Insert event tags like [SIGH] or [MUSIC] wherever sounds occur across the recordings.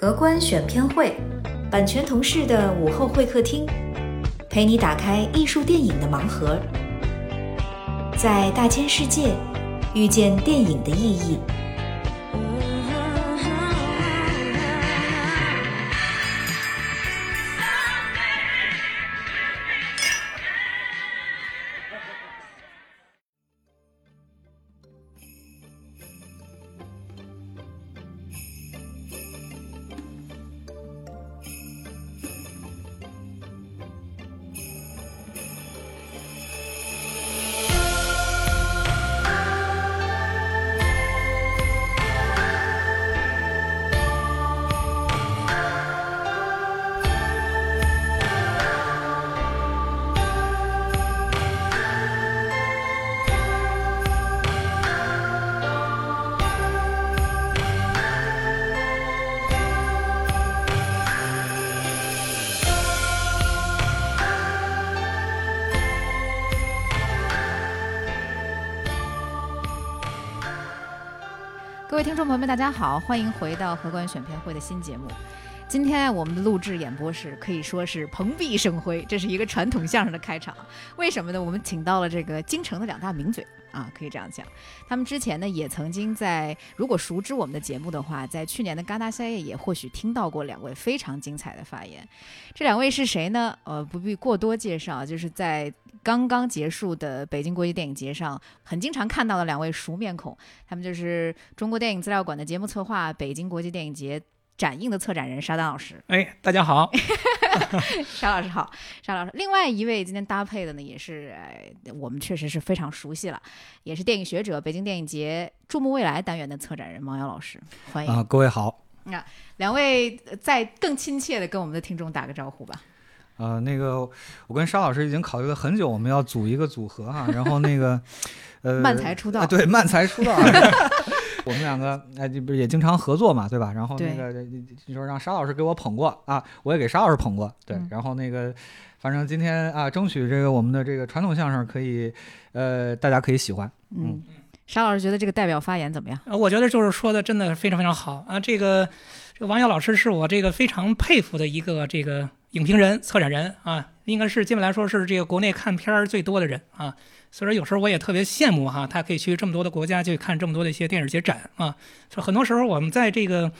荷官选片会，版权同事的午后会客厅，陪你打开艺术电影的盲盒，在大千世界遇见电影的意义。众朋友们，大家好，欢迎回到荷官选片会的新节目。今天我们的录制演播室可以说是蓬荜生辉，这是一个传统相声的开场。为什么呢？我们请到了这个京城的两大名嘴啊，可以这样讲。他们之前呢也曾经在，如果熟知我们的节目的话，在去年的戛纳夏夜也或许听到过两位非常精彩的发言。这两位是谁呢？呃，不必过多介绍，就是在刚刚结束的北京国际电影节上，很经常看到的两位熟面孔。他们就是中国电影资料馆的节目策划，北京国际电影节展映的策展人沙丹老师。哎，大家好，[LAUGHS] 沙老师好，沙老师。另外一位今天搭配的呢，也是、呃、我们确实是非常熟悉了，也是电影学者，北京电影节注目未来单元的策展人王瑶老师，欢迎。啊，各位好。那两位呃再更亲切的跟我们的听众打个招呼吧。呃，那个我跟沙老师已经考虑了很久，我们要组一个组合哈，然后那个 [LAUGHS] 呃，慢才出道啊对，慢才出道。我们两个哎，这不是也经常合作嘛，对吧？然后那个你说让沙老师给我捧过啊，我也给沙老师捧过，对。嗯然后那个，反正今天啊，争取这个我们的这个传统相声可以，呃，大家可以喜欢。嗯，沙老师觉得这个代表发言怎么样？我觉得就是说的真的非常非常好啊！这个这个王耀老师是我这个非常佩服的一个这个影评人、策展人啊，应该是基本来说是这个国内看片儿最多的人啊。所以说有时候我也特别羡慕哈，他可以去这么多的国家去看这么多的一些电影节展啊。所以很多时候我们在这个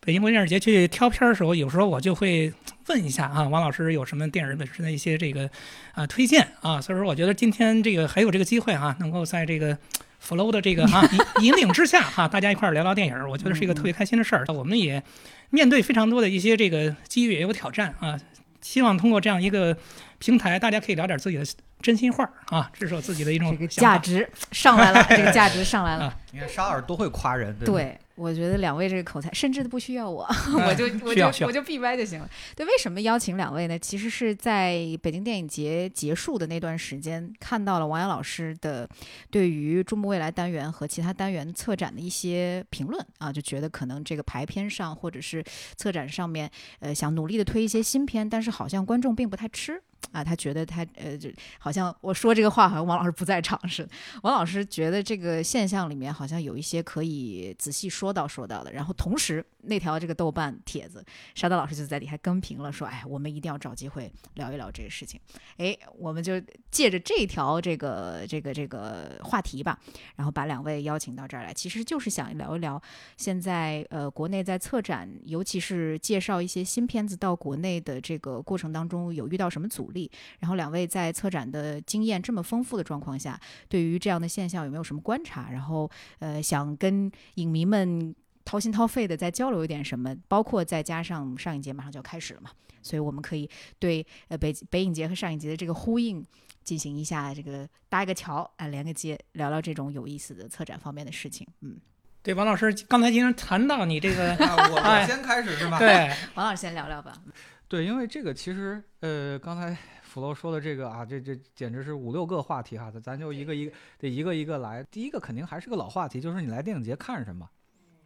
北京国际电影节去挑片儿的时候，有时候我就会问一下啊，王老师有什么电影本身的一些这个啊推荐啊。所以说我觉得今天这个还有这个机会哈、能够在这个。flow 的这个哈 [LAUGHS] 引引领之下哈，大家一块儿聊聊电影，我觉得是一个特别开心的事儿。我们也面对非常多的一些这个机遇，也有挑战啊。希望通过这样一个平台，大家可以聊点自己的真心话啊，这是我自己的一种这个价值上来了，[LAUGHS] 这个价值上来了。啊你看沙老师多会夸人，对对，我觉得两位这个口才，甚至都不需要我，哎 [LAUGHS] 我就我就我就闭麦就行了。对，为什么邀请两位呢？其实是在北京电影节结束的那段时间，看到了王阳老师的对于注目未来单元和其他单元策展的一些评论啊，就觉得可能这个排片上或者是策展上面，呃，想努力的推一些新片，但是好像观众并不太吃。啊，他觉得他呃，就好像我说这个话，好像王老师不在场似的。王老师觉得这个现象里面好像有一些可以仔细说到说到的，然后同时那条这个豆瓣帖子，沙德老师就在底下跟评了，说，哎，我们一定要找机会聊一聊这个事情。哎，我们就借着这条这个这个这个话题吧，然后把两位邀请到这儿来，其实就是想聊一聊现在呃国内在策展，尤其是介绍一些新片子到国内的这个过程当中有遇到什么阻力，然后两位在策展的经验这么丰富的状况下，对于这样的现象有没有什么观察？然后呃，想跟影迷们掏心掏肺的再交流一点什么，包括再加上上一节马上就要开始了嘛，所以我们可以对呃北北影节和上影节的这个呼应进行一下这个搭一个桥啊、连个接，聊聊这种有意思的策展方面的事情。嗯，对，王老师刚才经常谈到你这个 [LAUGHS] 啊，我先开始是吧？对王老师先聊聊吧。对，因为这个其实呃，刚才 [LAUGHS] 福楼说的这个啊，这这简直是五六个话题哈，咱就一个一个得一个一个来。第一个肯定还是个老话题，就是你来电影节看什么，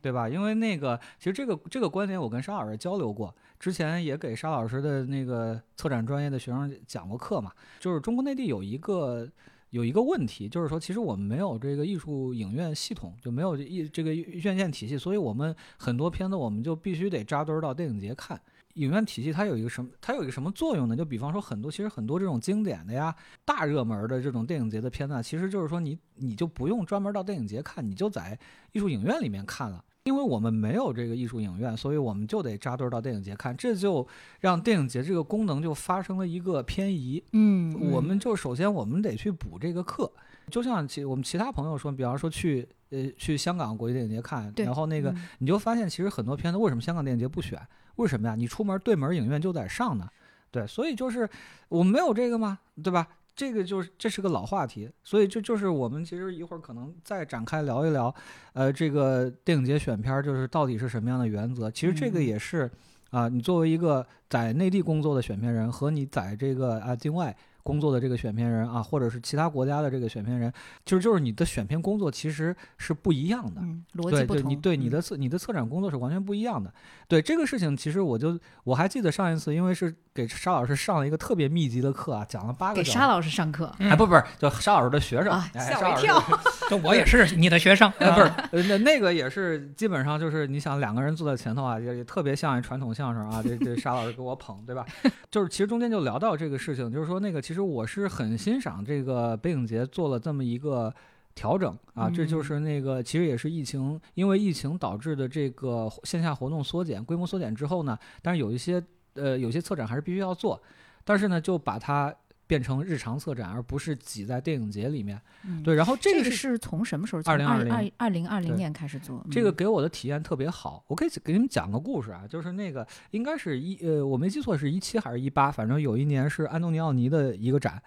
对吧？因为那个其实这个这个观点我跟沙老师交流过，之前也给沙老师的那个策展专业的学生讲过课嘛，就是中国内地有一个。有一个问题，就是说，其实我们没有这个艺术影院系统，就没有艺这个院线体系，所以我们很多片子我们就必须得扎堆儿到电影节看。影院体系它有一个什么？它有一个什么作用呢？就比方说很多，其实很多这种经典的呀、大热门的这种电影节的片子，其实就是说你你就不用专门到电影节看，你就在艺术影院里面看了。因为我们没有这个艺术影院，所以我们就得扎堆儿到电影节看，这就让电影节这个功能就发生了一个偏移。嗯，我们就首先我们得去补这个课，就像其我们其他朋友说，比方说去呃去香港国际电影节看，然后那个嗯你就发现其实很多片子为什么香港电影节不选？为什么呀？你出门对门影院就在上呢，对，所以就是我们没有这个吗？对吧？这个就是这是个老话题，所以就就是我们其实一会儿可能再展开聊一聊，呃，这个电影节选片儿就是到底是什么样的原则？其实这个嗯也是啊、你作为一个在内地工作的选片人和你在这个啊境外工作的这个选片人啊，或者是其他国家的这个选片人，就是就是你的选片工作其实是不一样的。嗯，逻辑对对，不同，你对你嗯的策你的策展工作是完全不一样的。对这个事情，其实我就我还记得上一次，因为是给沙老师上了一个特别密集的课啊，讲了八个小时。给沙老师上课嗯哎，不不是，就沙老师的学生，吓沙老师我一跳。[LAUGHS] 就我也是你的学生，是那那个也是基本上就是你想两个人坐在前头啊，也也特别像一传统相声啊，这这沙老师给我捧，对吧？[LAUGHS] 就是其实中间就聊到这个事情，就是说那个其实我是很欣赏这个北影节做了这么一个调整啊，这就嗯是那个其实也是疫情，因为疫情导致的这个线下活动缩减、规模缩减之后呢，但是有一些呃有些策展还是必须要做，但是呢就把它变成日常策展，而不是挤在电影节里面。嗯对，然后这个个是是从什么时候？二零二零二二零二零年开始做。这个嗯给我的体验特别好，我可以给你们讲个故事啊，就是那个应该是一呃，我没记错是一七还是一八，反正有一年是安东尼奥尼的一个展，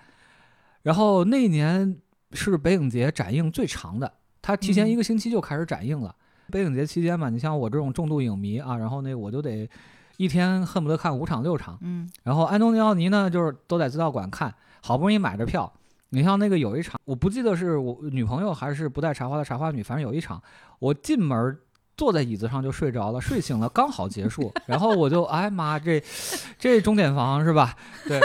然后那一年是北影节展映最长的，他提前嗯一个星期就开始展映了。北影节期间嘛，你像我这种重度影迷啊，然后那我就得一天恨不得看五场六场，嗯然后安东尼奥尼呢，就是都在资料馆看，好不容易买着票。你像那个有一场，我不记得是我女朋友还是不带茶花的茶花女，反正有一场，我进门坐在椅子上就睡着了，睡醒了刚好结束，然后我就哎妈这这钟点房是吧？对。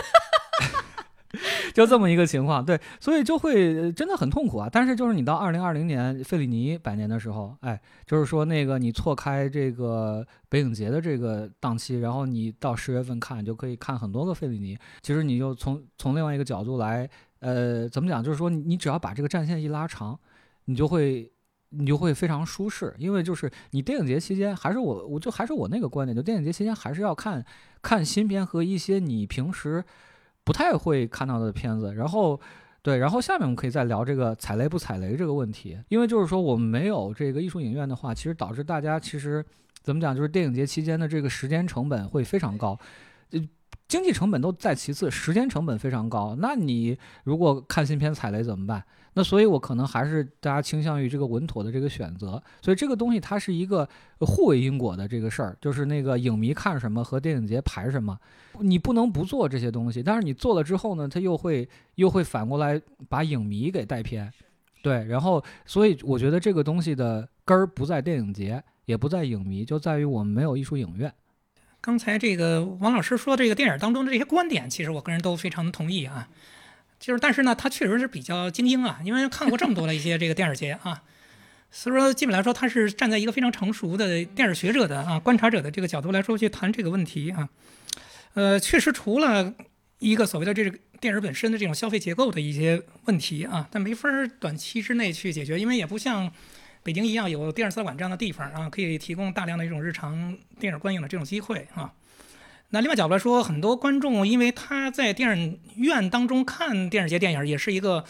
[LAUGHS] 就这么一个情况，对，所以就会真的很痛苦啊。但是就是你到二零二零年费里尼百年的时候，哎，就是说那个你错开这个北影节的这个档期，然后你到十月份看，就可以看很多个费里尼。其实你就从从另外一个角度来，呃，怎么讲？就是说你只要把这个战线一拉长，你就会你就会非常舒适，因为就是你电影节期间，还是我我就还是我那个观点，就电影节期间还是要看看新片和一些你平时不太会看到的片子，然后。对，然后下面我们可以再聊这个踩雷不踩雷这个问题，因为就是说我们没有这个艺术影院的话，其实导致大家其实怎么讲，就是电影节期间的这个时间成本会非常高，呃，经济成本都在其次，时间成本非常高。那你如果看新片踩雷怎么办？那所以，我可能还是大家倾向于这个稳妥的这个选择。所以这个东西它是一个呃互为因果的这个事儿，就是那个影迷看什么和电影节排什么，你不能不做这些东西。但是你做了之后呢，它又会又会反过来把影迷给带偏。对，然后所以我觉得这个东西的根儿不在电影节，也不在影迷，就在于我们没有艺术影院。刚才这个王老师说这个电影当中的这些观点，其实我个人都非常同意啊。就是，但是呢，他确实是比较精英啊，因为看过这么多的一些这个电影节啊，所以说基本来说，他是站在一个非常成熟的电影学者的啊观察者的这个角度来说去谈这个问题啊。呃，确实除了一个所谓的这个电影本身的这种消费结构的一些问题啊，但没法儿短期之内去解决，因为也不像北京一样有电影资料馆这样的地方啊，可以提供大量的一种日常电影观影的这种机会啊。那另外角度来说，很多观众因为他在电影院当中看电视节电影，也是一个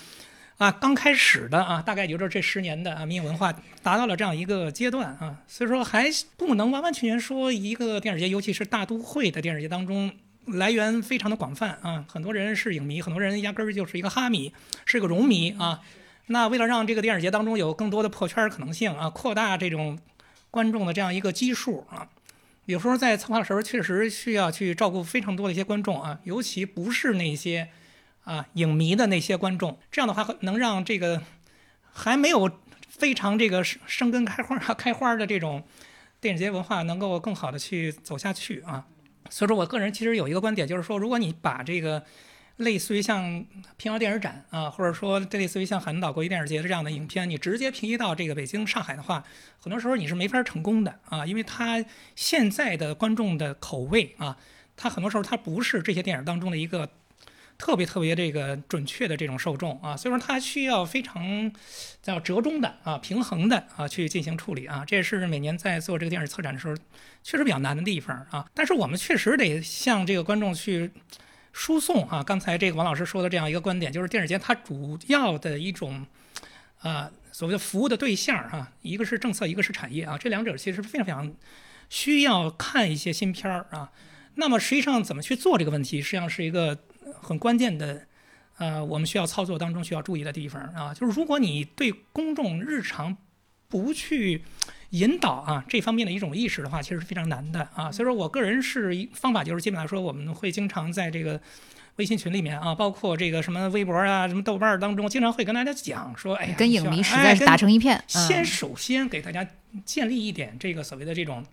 啊刚开始的啊，大概也就是这十年的啊民营文化达到了这样一个阶段啊，所以说还不能完完全全说一个电影节，尤其是大都会的电影节当中。来源非常的广泛啊，很多人是影迷，很多人压根儿就是一个哈迷，是个荣迷啊。那为了让这个电影节当中有更多的破圈可能性啊，扩大这种观众的这样一个基数啊，有时候在策划的时候确实需要去照顾非常多的一些观众啊，尤其不是那些啊影迷的那些观众，这样的话能让这个还没有非常这个生根开花开花的这种电影节文化能够更好的去走下去啊。所以说我个人其实有一个观点，就是说，如果你把这个类似于像平遥电影展啊，或者说类似于像海南岛国际电影节的这样的影片，你直接平移到这个北京、上海的话，很多时候你是没法成功的啊，因为它现在的观众的口味啊，它很多时候它不是这些电影当中的一个特别特别这个准确的这种受众啊，所以说它需要非常叫折中的啊、平衡的啊去进行处理啊，这也是每年在做这个电影策展的时候确实比较难的地方啊。但是我们确实得向这个观众去。输送啊，刚才这个王老师说的这样一个观点，就是电影节它主要的一种，啊，所谓的服务的对象哈、一个是政策，一个是产业啊，这两者其实非常非常需要看一些新片儿啊。那么实际上怎么去做这个问题，实际上是一个很关键的，呃，我们需要操作当中需要注意的地方啊。就是如果你对公众日常不去引导啊这方面的一种意识的话，其实是非常难的啊。所以说我个人是一方法，就是基本来说，我们会经常在这个微信群里面啊，包括这个什么微博啊、什么豆瓣儿当中，经常会跟大家讲说，哎呀，跟影迷实哎在是打成一片。嗯、先首先给大家建立一点这个所谓的这种，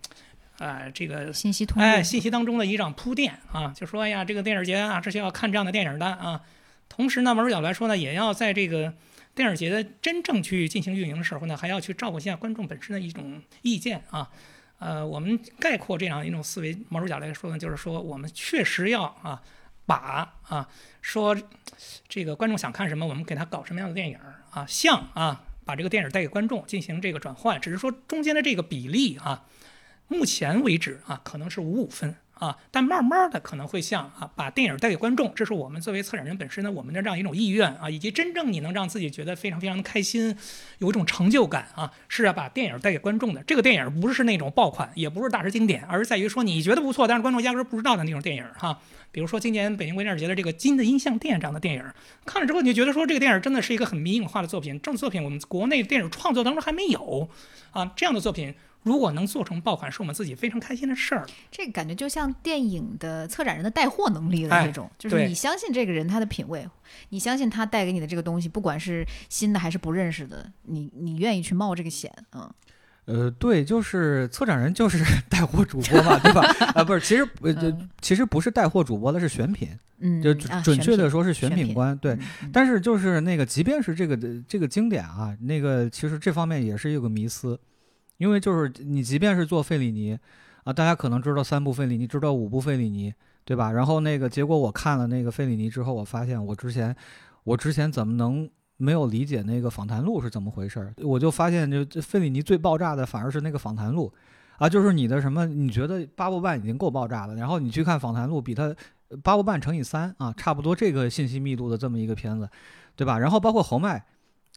呃，这个信息通，哎信息当中的一场铺垫啊，就说哎呀，这个电影节啊，这是要看这样的电影的啊。同时呢，某种角度来说呢，也要在这个电影节的真正去进行运营的时候呢，还要去照顾一下观众本身的一种意见啊。呃，我们概括这样一种思维，某种角来说呢，就是说我们确实要啊，把啊说这个观众想看什么，我们给他搞什么样的电影啊，像啊把这个电影带给观众进行这个转换，只是说中间的这个比例啊，目前为止啊可能是五五分啊，但慢慢的可能会像啊把电影带给观众，这是我们作为策展人本身呢我们的这样一种意愿啊，以及真正你能让自己觉得非常非常的开心，有一种成就感啊，是要把电影带给观众的。这个电影不是那种爆款，也不是大师经典，而是在于说你觉得不错，但是观众压根儿不知道的那种电影哈。比如说今年北京国际电影节的这个金的音像店这样的电影，看了之后你就觉得说这个电影真的是一个很迷影化的作品，这种作品我们国内电影创作当中还没有啊，这样的作品。如果能做成爆款，是我们自己非常开心的事儿。这个感觉就像电影的策展人的带货能力的哎这种，就是你相信这个人他的品味，你相信他带给你的这个东西，不管是新的还是不认识的，你你愿意去冒这个险，嗯，呃，对，就是策展人就是 [LAUGHS] 带货主播嘛，对吧？啊，不是，其实呃，其实不是带货主播的，是选品，嗯，就啊准确的说是选选品品官，对。但是就是那个，即便是这个这个经典啊，那个其实这方面也是一个迷思，因为就是你即便是做费里尼啊，大家可能知道三部费里尼，知道五部费里尼，对吧？然后那个结果我看了那个费里尼之后，我发现我之前我之前怎么能没有理解那个访谈录是怎么回事儿？我就发现就费里尼最爆炸的反而是那个访谈录。啊，就是你的什么？你觉得八部半已经够爆炸了，然后你去看访谈录，比它呃八部半乘以三啊，差不多这个信息密度的这么一个片子，对吧？然后包括侯麦，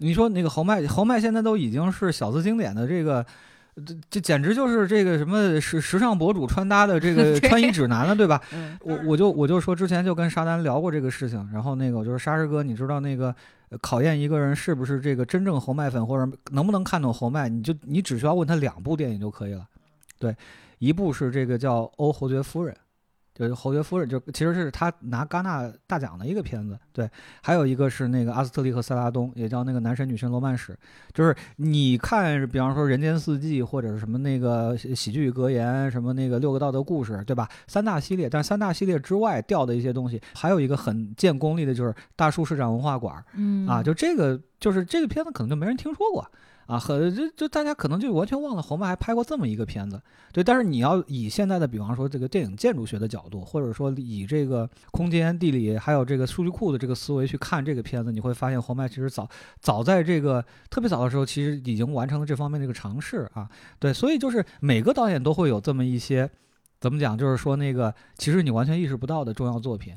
你说那个侯麦，侯麦现在都已经是小资经典的这个，这这简直就是这个什么时时尚博主穿搭的这个 [LAUGHS] 穿衣指南了，对吧？嗯我我就我就说之前就跟沙丹聊过这个事情，然后那个我就是沙师哥，你知道那个呃考验一个人是不是这个真正侯麦粉或者能不能看懂侯麦，你就你只需要问他两部电影就可以了，对，一部是这个叫《欧侯爵夫人》。就是侯爵夫人，就其实是他拿戛纳大奖的一个片子，对，还有一个是那个阿斯特利和塞拉东，也叫那个男神女神罗曼史，就是你看，比方说《人间四季》或者是什么那个喜喜剧格言，什么那个六个道德故事，对吧？三大系列，但三大系列之外掉的一些东西，还有一个很见功力的就是大树市长文化馆，嗯。啊，就这个就是这个片子可能就没人听说过啊，很就就大家可能就完全忘了侯麦还拍过这么一个片子，对。但是你要以现在的比方说这个电影建筑学的角度，或者说以这个空间地理还有这个数据库的这个思维去看这个片子，你会发现侯麦其实早早在这个特别早的时候，其实已经完成了这方面的一个尝试啊，对。所以就是每个导演都会有这么一些怎么讲，就是说那个其实你完全意识不到的重要作品。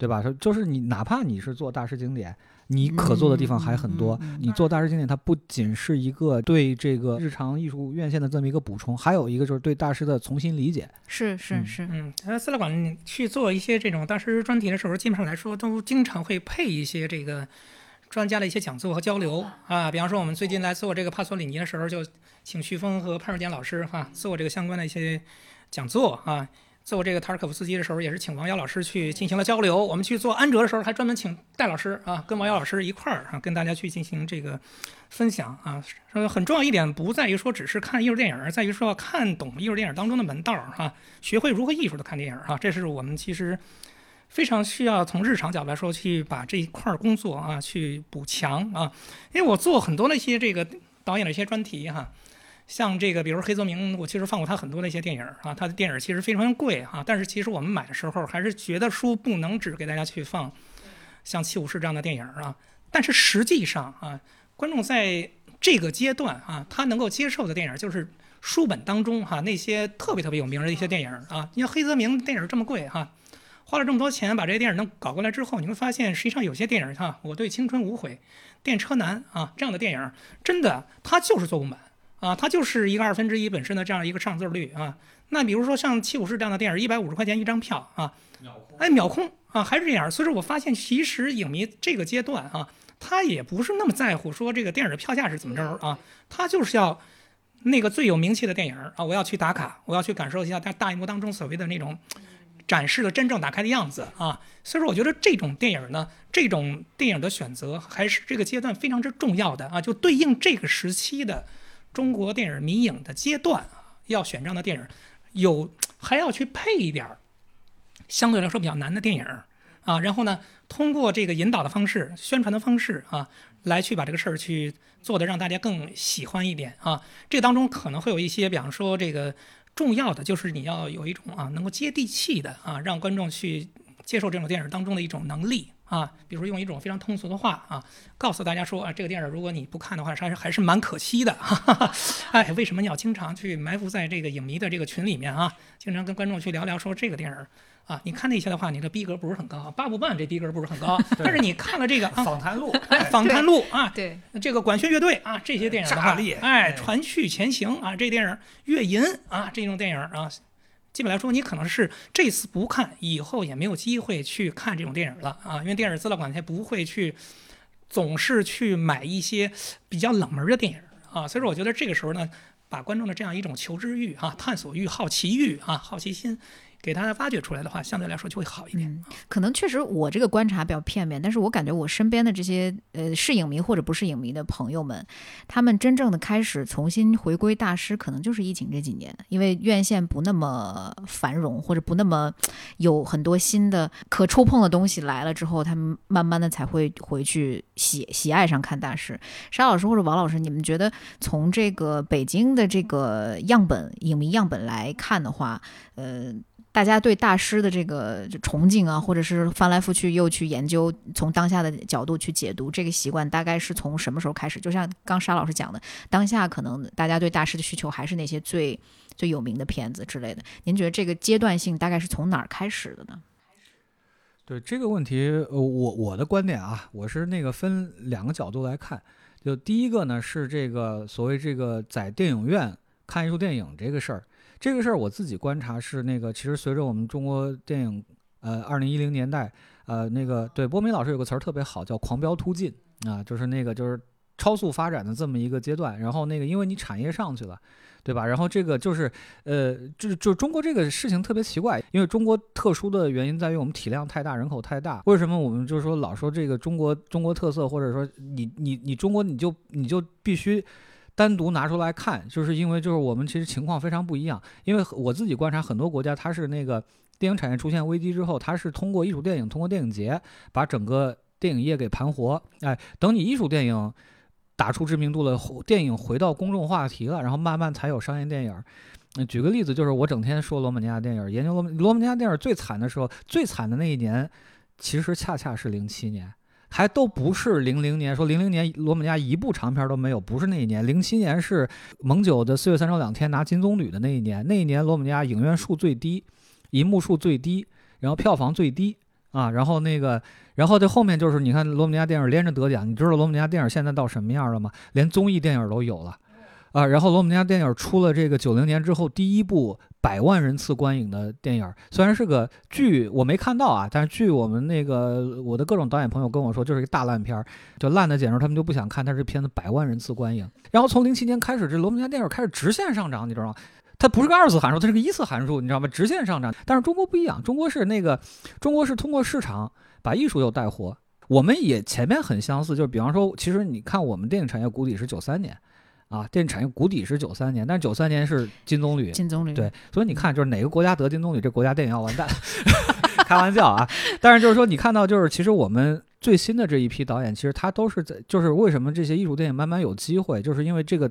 对吧？说就是你，哪怕你是做大师经典，你可做的地方还很多。你做大师经典，它不仅是一个对这个日常艺术院线的这么一个补充，还有一个就是对大师的重新理解。是是嗯是，嗯，呃，资料馆去做一些这种大师专题的时候，基本上来说都经常会配一些这个专家的一些讲座和交流啊。比方说，我们最近来做这个帕索里尼的时候，就请徐峰和潘若坚老师哈、做这个相关的一些讲座啊。做这个塔尔可夫斯基的时候，也是请王瑶老师去进行了交流。我们去做安哲的时候，还专门请戴老师啊，跟王瑶老师一块儿啊，跟大家去进行这个分享啊。呃，很重要一点不在于说只是看艺术电影，而在于说要看懂艺术电影当中的门道儿哈、学会如何艺术的看电影啊，这是我们其实非常需要从日常角度来说去把这一块工作啊去补强啊，因为我做很多那些这个导演的一些专题哈，像这个比如黑泽明，我其实放过他很多那些电影啊，他的电影其实非常贵哈，但是其实我们买的时候还是觉得说不能只给大家去放像《七武士》这样的电影啊，但是实际上啊，观众在这个阶段啊，他能够接受的电影就是书本当中哈那些特别特别有名的一些电影啊，你像黑泽明电影这么贵哈。花了这么多钱把这些电影能搞过来之后，你会发现，实际上有些电影哈，我对青春无悔、电车男啊这样的电影，真的他就是做不满啊，它就是一个二分之一本身的这样一个上座率啊。那比如说像《七武士》这样的电影，一百五十块钱一张票啊，哎，秒空啊，还是这样。所以说我发现，其实影迷这个阶段啊，他也不是那么在乎说这个电影的票价是怎么着啊，他就是要那个最有名气的电影啊，我要去打卡，我要去感受一下在大荧幕当中所谓的那种。展示了真正打开的样子啊，所以说我觉得这种电影呢，这种电影的选择还是这个阶段非常之重要的啊，就对应这个时期的中国电影迷影的阶段啊，要选这样的电影，有还要去配一点儿相对来说比较难的电影啊，然后呢，通过这个引导的方式、宣传的方式啊，来去把这个事儿去做的让大家更喜欢一点啊，这当中可能会有一些，比方说这个。重要的就是你要有一种啊，能够接地气的啊，让观众去接受这种电影当中的一种能力啊，比如用一种非常通俗的话啊，告诉大家说啊，这个电影如果你不看的话，还是还是蛮可惜的。[LAUGHS] 哈哈哎，为什么你要经常去埋伏在这个影迷的这个群里面啊，经常跟观众去聊聊说这个电影？啊，你看那些的话，你的逼格不是很高。八不半这逼格不是很高，[LAUGHS] 但是你看了这个访谈录，访谈录啊，对，这个管弦乐队啊，这些电影的话，哎，传续前行啊，这电影月银啊，这种电影啊，基本来说，你可能是这次不看，以后也没有机会去看这种电影了啊，因为电影资料馆它不会去总是去买一些比较冷门的电影啊，所以说我觉得这个时候呢，把观众的这样一种求知欲啊、探索欲、好奇欲啊、好奇心。给大家挖掘出来的话，相对来说就会好一点。可能确实我这个观察比较片面，但是我感觉我身边的这些呃是影迷或者不是影迷的朋友们，他们真正的开始重新回归大师，可能就是疫情这几年，因为院线不那么繁荣或者不那么有很多新的可触碰的东西来了之后，他们慢慢的才会回去喜喜爱上看大师。沙老师或者王老师，你们觉得从这个北京的这个样本影迷样本来看的话，呃？大家对大师的这个崇敬啊，或者是翻来覆去又去研究，从当下的角度去解读这个习惯，大概是从什么时候开始？就像刚沙老师讲的，当下可能大家对大师的需求还是那些最最有名的片子之类的。您觉得这个阶段性大概是从哪儿开始的呢？对这个问题，呃，我我的观点啊，我是那个分两个角度来看。就第一个呢，是这个所谓这个在电影院看艺术电影这个事儿。这个事儿我自己观察是那个，其实随着我们中国电影，呃，二零一零年代，呃，那个对波米老师有个词儿特别好，叫“狂飙突进”啊，就是那个就是超速发展的这么一个阶段。然后那个因为你产业上去了，对吧？然后这个就是，呃，就就中国这个事情特别奇怪，因为中国特殊的原因在于我们体量太大，人口太大。为什么我们就是说老说这个中国中国特色，或者说你你你中国你就你就必须。单独拿出来看，就是因为就是我们其实情况非常不一样。因为我自己观察很多国家，它是那个电影产业出现危机之后，它是通过艺术电影、通过电影节把整个电影业给盘活。哎，等你艺术电影打出知名度了，电影回到公众话题了，然后慢慢才有商业电影。举个例子，就是我整天说罗马尼亚电影，研究罗罗马尼亚电影最惨的时候，最惨的那一年，其实恰恰是零七年。还都不是零零年，说零零年罗马尼亚一部长片都没有，不是那一年。零七年是蒙九的四月三周两天拿金棕榈的那一年，那一年罗马尼亚影院数最低，银幕数最低，然后票房最低啊。然后那个，然后这后面就是你看罗马尼亚电影连着得奖，你知道罗马尼亚电影现在到什么样了吗？连综艺电影都有了。啊，然后罗姆尼亚电影出了这个九零年之后第一部百万人次观影的电影，虽然是个剧，我没看到啊，但是据我们那个我的各种导演朋友跟我说，就是一个大烂片儿，就烂的简直他们就不想看。但是片子百万人次观影，然后从零七年开始，这罗姆尼亚电影开始直线上涨，你知道吗？它不是个二次函数，它是个一次函数，你知道吗？直线上涨。但是中国不一样，中国是那个中国是通过市场把艺术又带活。我们也前面很相似，就是比方说，其实你看我们电影产业谷底是九三年。啊，电影产业谷底是九三年，但是九三年是金棕榈，金棕榈对，所以你看，就是哪个国家得金棕榈，这国家电影要完蛋，[LAUGHS] 开玩笑啊。但是就是说，你看到就是其实我们最新的这一批导演，其实他都是在就是为什么这些艺术电影慢慢有机会，就是因为这个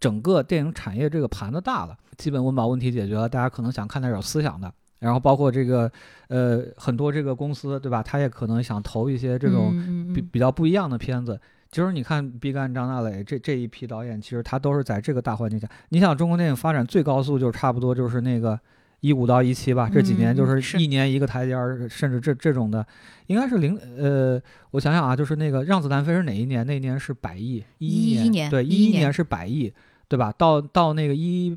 整个电影产业这个盘子大了，基本温饱问题解决了，大家可能想看点有思想的。然后包括这个，呃，很多这个公司，对吧？他也可能想投一些这种比比较不一样的片子。就是你看毕赣、张大磊这这一批导演，其实他都是在这个大环境下。你想，中国电影发展最高速就差不多就是那个一五到一七吧，这几年就是一年一个台阶儿，甚至这这种的，应该是零呃，我想想啊，就是那个《让子弹飞》是哪一年？那年是百亿，一一年，对，一一年是百亿，对吧？到到那个一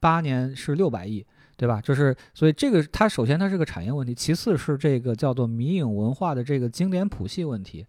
八年是六百亿。对吧？就是，所以这个它首先它是个产业问题，其次是这个叫做迷影文化的这个经典谱系问题。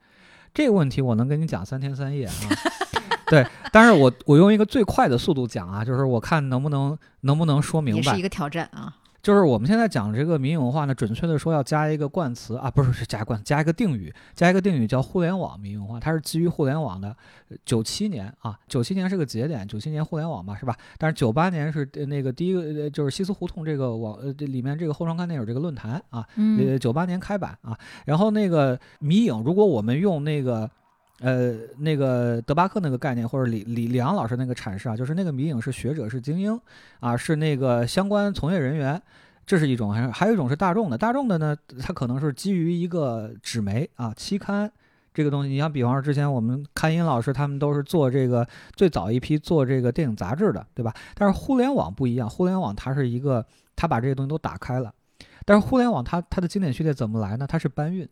这个问题我能跟你讲三天三夜啊。[LAUGHS] 对，但是我我用一个最快的速度讲啊，就是我看能不能能不能说明白。是一个挑战啊。就是我们现在讲这个民营文化呢，准确的说要加一个冠词啊，不是是加冠，加一个定语，加一个定语叫互联网民营文化，它是基于互联网的。九七年啊，九七年是个节点，九七年互联网嘛，是吧？但是九八年是那个第一个，就是西斯胡同这个网呃里面这个后窗看电影这个论坛啊，呃九八年开版啊。然后那个迷影，如果我们用那个。呃，那个德巴克那个概念，或者李李李昂老师那个阐释啊，就是那个迷影是学者是精英啊，是那个相关从业人员，这是一种；还还有一种是大众的，大众的呢，它可能是基于一个纸媒啊期刊这个东西。你像比方说之前我们刊音老师他们都是做这个最早一批做这个电影杂志的，对吧？但是互联网不一样，互联网它是一个，它把这些东西都打开了，但是互联网它它的经典序列怎么来呢？它是搬运。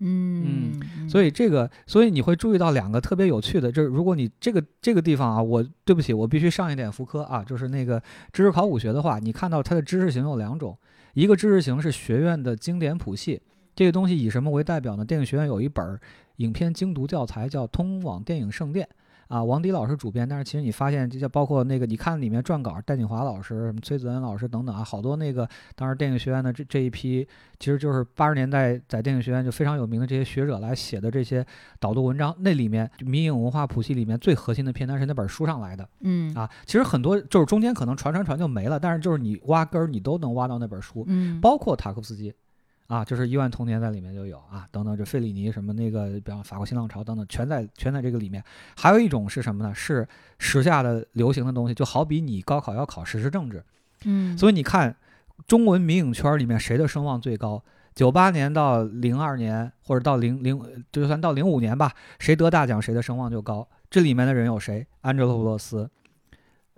嗯所以这个，所以你会注意到两个特别有趣的，就是如果你这个这个地方啊，我对不起，我必须上一点福科啊，就是那个知识考古学的话，你看到它的知识型有两种，一个知识型是学院的经典谱系，这个东西以什么为代表呢？电影学院有一本影片精读教材，叫《通往电影圣殿》。啊，王迪老师主编，但是其实你发现，这些包括那个，你看里面撰稿，戴锦华老师、什么崔子恩老师等等啊，好多那个当时电影学院的这这一批，其实就是八十年代在电影学院就非常有名的这些学者来写的这些导读文章，那里面民影文化谱系里面最核心的片段是那本书上来的。嗯啊，其实很多就是中间可能传传传就没了，但是就是你挖根儿你都能挖到那本书。嗯，包括塔科夫斯基。啊，就是《亿万童年》在里面就有啊，等等，就费里尼什么那个，比方法国新浪潮等等，全在全在这个里面。还有一种是什么呢？是时下的流行的东西，就好比你高考要考时事政治，嗯，所以你看中文民影圈里面谁的声望最高？九八年到零二年，或者到零零，就算到零五年吧，谁得大奖谁的声望就高。这里面的人有谁？安哲罗普洛斯、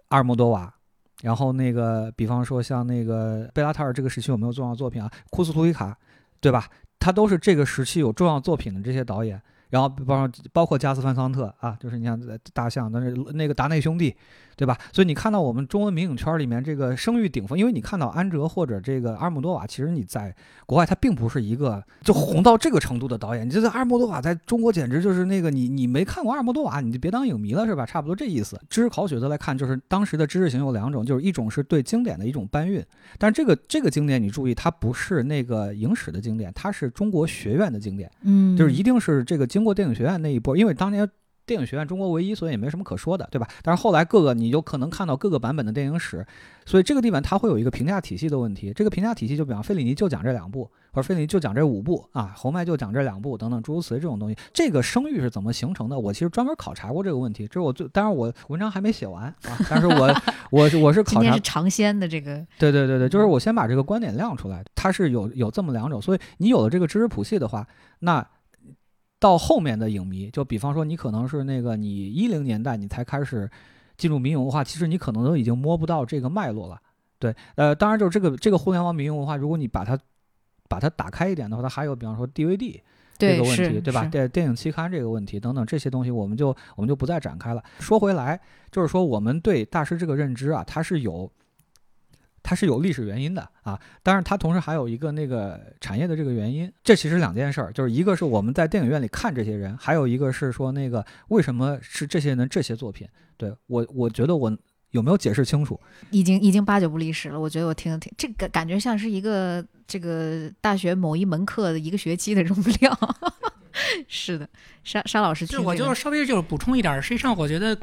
阿尔莫多瓦。然后那个，比方说像那个贝拉塔尔这个时期有没有重要作品啊？库斯图里卡，对吧？他都是这个时期有重要作品的这些导演。然后包括包括加斯范桑特啊，就是你像大象，但是那个达内兄弟，对吧？所以你看到我们中文民影圈里面这个声誉顶峰，因为你看到安哲或者这个阿尔莫多瓦，其实你在国外他并不是一个就红到这个程度的导演。你觉得阿尔莫多瓦在中国简直就是那个你你没看过阿尔莫多瓦，你就别当影迷了，是吧？差不多这意思。知识考学的来看，就是当时的知识型有两种，就是一种是对经典的一种搬运，但这个这个经典你注意，它不是那个影史的经典，它是中国学院的经典，嗯，就是一定是这个经过电影学院那一波，因为当年电影学院中国唯一，所以也没什么可说的，对吧？但是后来各个你就可能看到各个版本的电影史，所以这个地方它会有一个评价体系的问题。这个评价体系就比方费里尼就讲这两部，或者费里尼就讲这五部啊，侯麦就讲这两部等等诸如此类这种东西。这个声誉是怎么形成的？我其实专门考察过这个问题，这是我最当然我文章还没写完啊，但是我我 [LAUGHS] 我是考察是尝鲜的这个，对对对对，就是我先把这个观点亮出来，它是有有这么两种，所以你有了这个知识谱系的话，那。到后面的影迷，就比方说你可能是那个你一零年代你才开始进入民营文化，其实你可能都已经摸不到这个脉络了。对，呃，当然就是这个这个互联网民营文化，如果你把它把它打开一点的话，它还有比方说 DVD 这个问题，对吧？电电影期刊这个问题等等这些东西，我们就我们就不再展开了。说回来，就是说我们对大师这个认知啊，它是有。它是有历史原因的啊，当然它同时还有一个那个产业的这个原因，这其实两件事儿，就是一个是我们在电影院里看这些人，还有一个是说那个为什么是这些人这些作品？对我，我觉得我有没有解释清楚？已经已经八九不离十了，我觉得我听了听，这个感觉像是一个这个大学某一门课的一个学期的容量。[LAUGHS] 是的，沙沙老师，就我就稍微就是补充一点，实际上我觉得。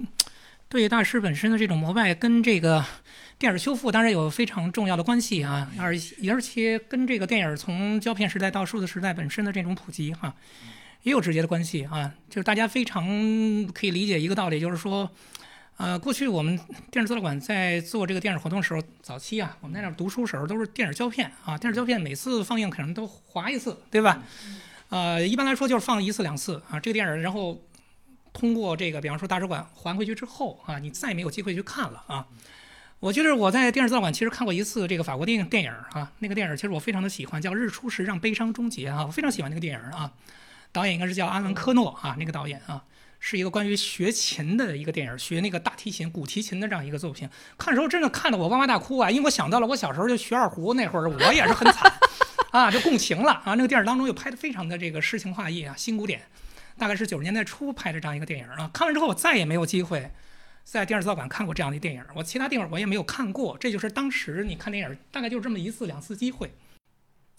对大师本身的这种膜拜跟这个电影修复当然有非常重要的关系啊，而而且跟这个电影从胶片时代到数字时代本身的这种普及哈、也有直接的关系啊。就是大家非常可以理解一个道理，就是说，呃，过去我们电视资料馆在做这个电影活动的时候，早期啊，我们在那儿读书时候都是电影胶片啊，电影胶片每次放映可能都划一次，对吧？呃，一般来说就是放一次两次啊，这个电影然后通过这个，比方说大使馆还回去之后啊，你再也没有机会去看了啊。我觉得我在电视资料馆其实看过一次这个法国电影电影啊，那个电影其实我非常的喜欢，叫《日出时让悲伤终结》啊，我非常喜欢那个电影啊。导演应该是叫阿兰科诺啊，那个导演啊，是一个关于学琴的一个电影，学那个大提琴、古提琴的这样一个作品。看的时候真的看得我哇哇大哭啊，因为我想到了我小时候就学二胡那会儿，我也是很惨 [LAUGHS] 啊，就共情了啊。那个电影当中又拍的非常的这个诗情画意啊，新古典，大概是九十年代初拍的这样一个电影啊。看完之后我再也没有机会。在电视资料馆看过这样的电影，我其他地方我也没有看过。这就是当时你看电影大概就这么一次两次机会，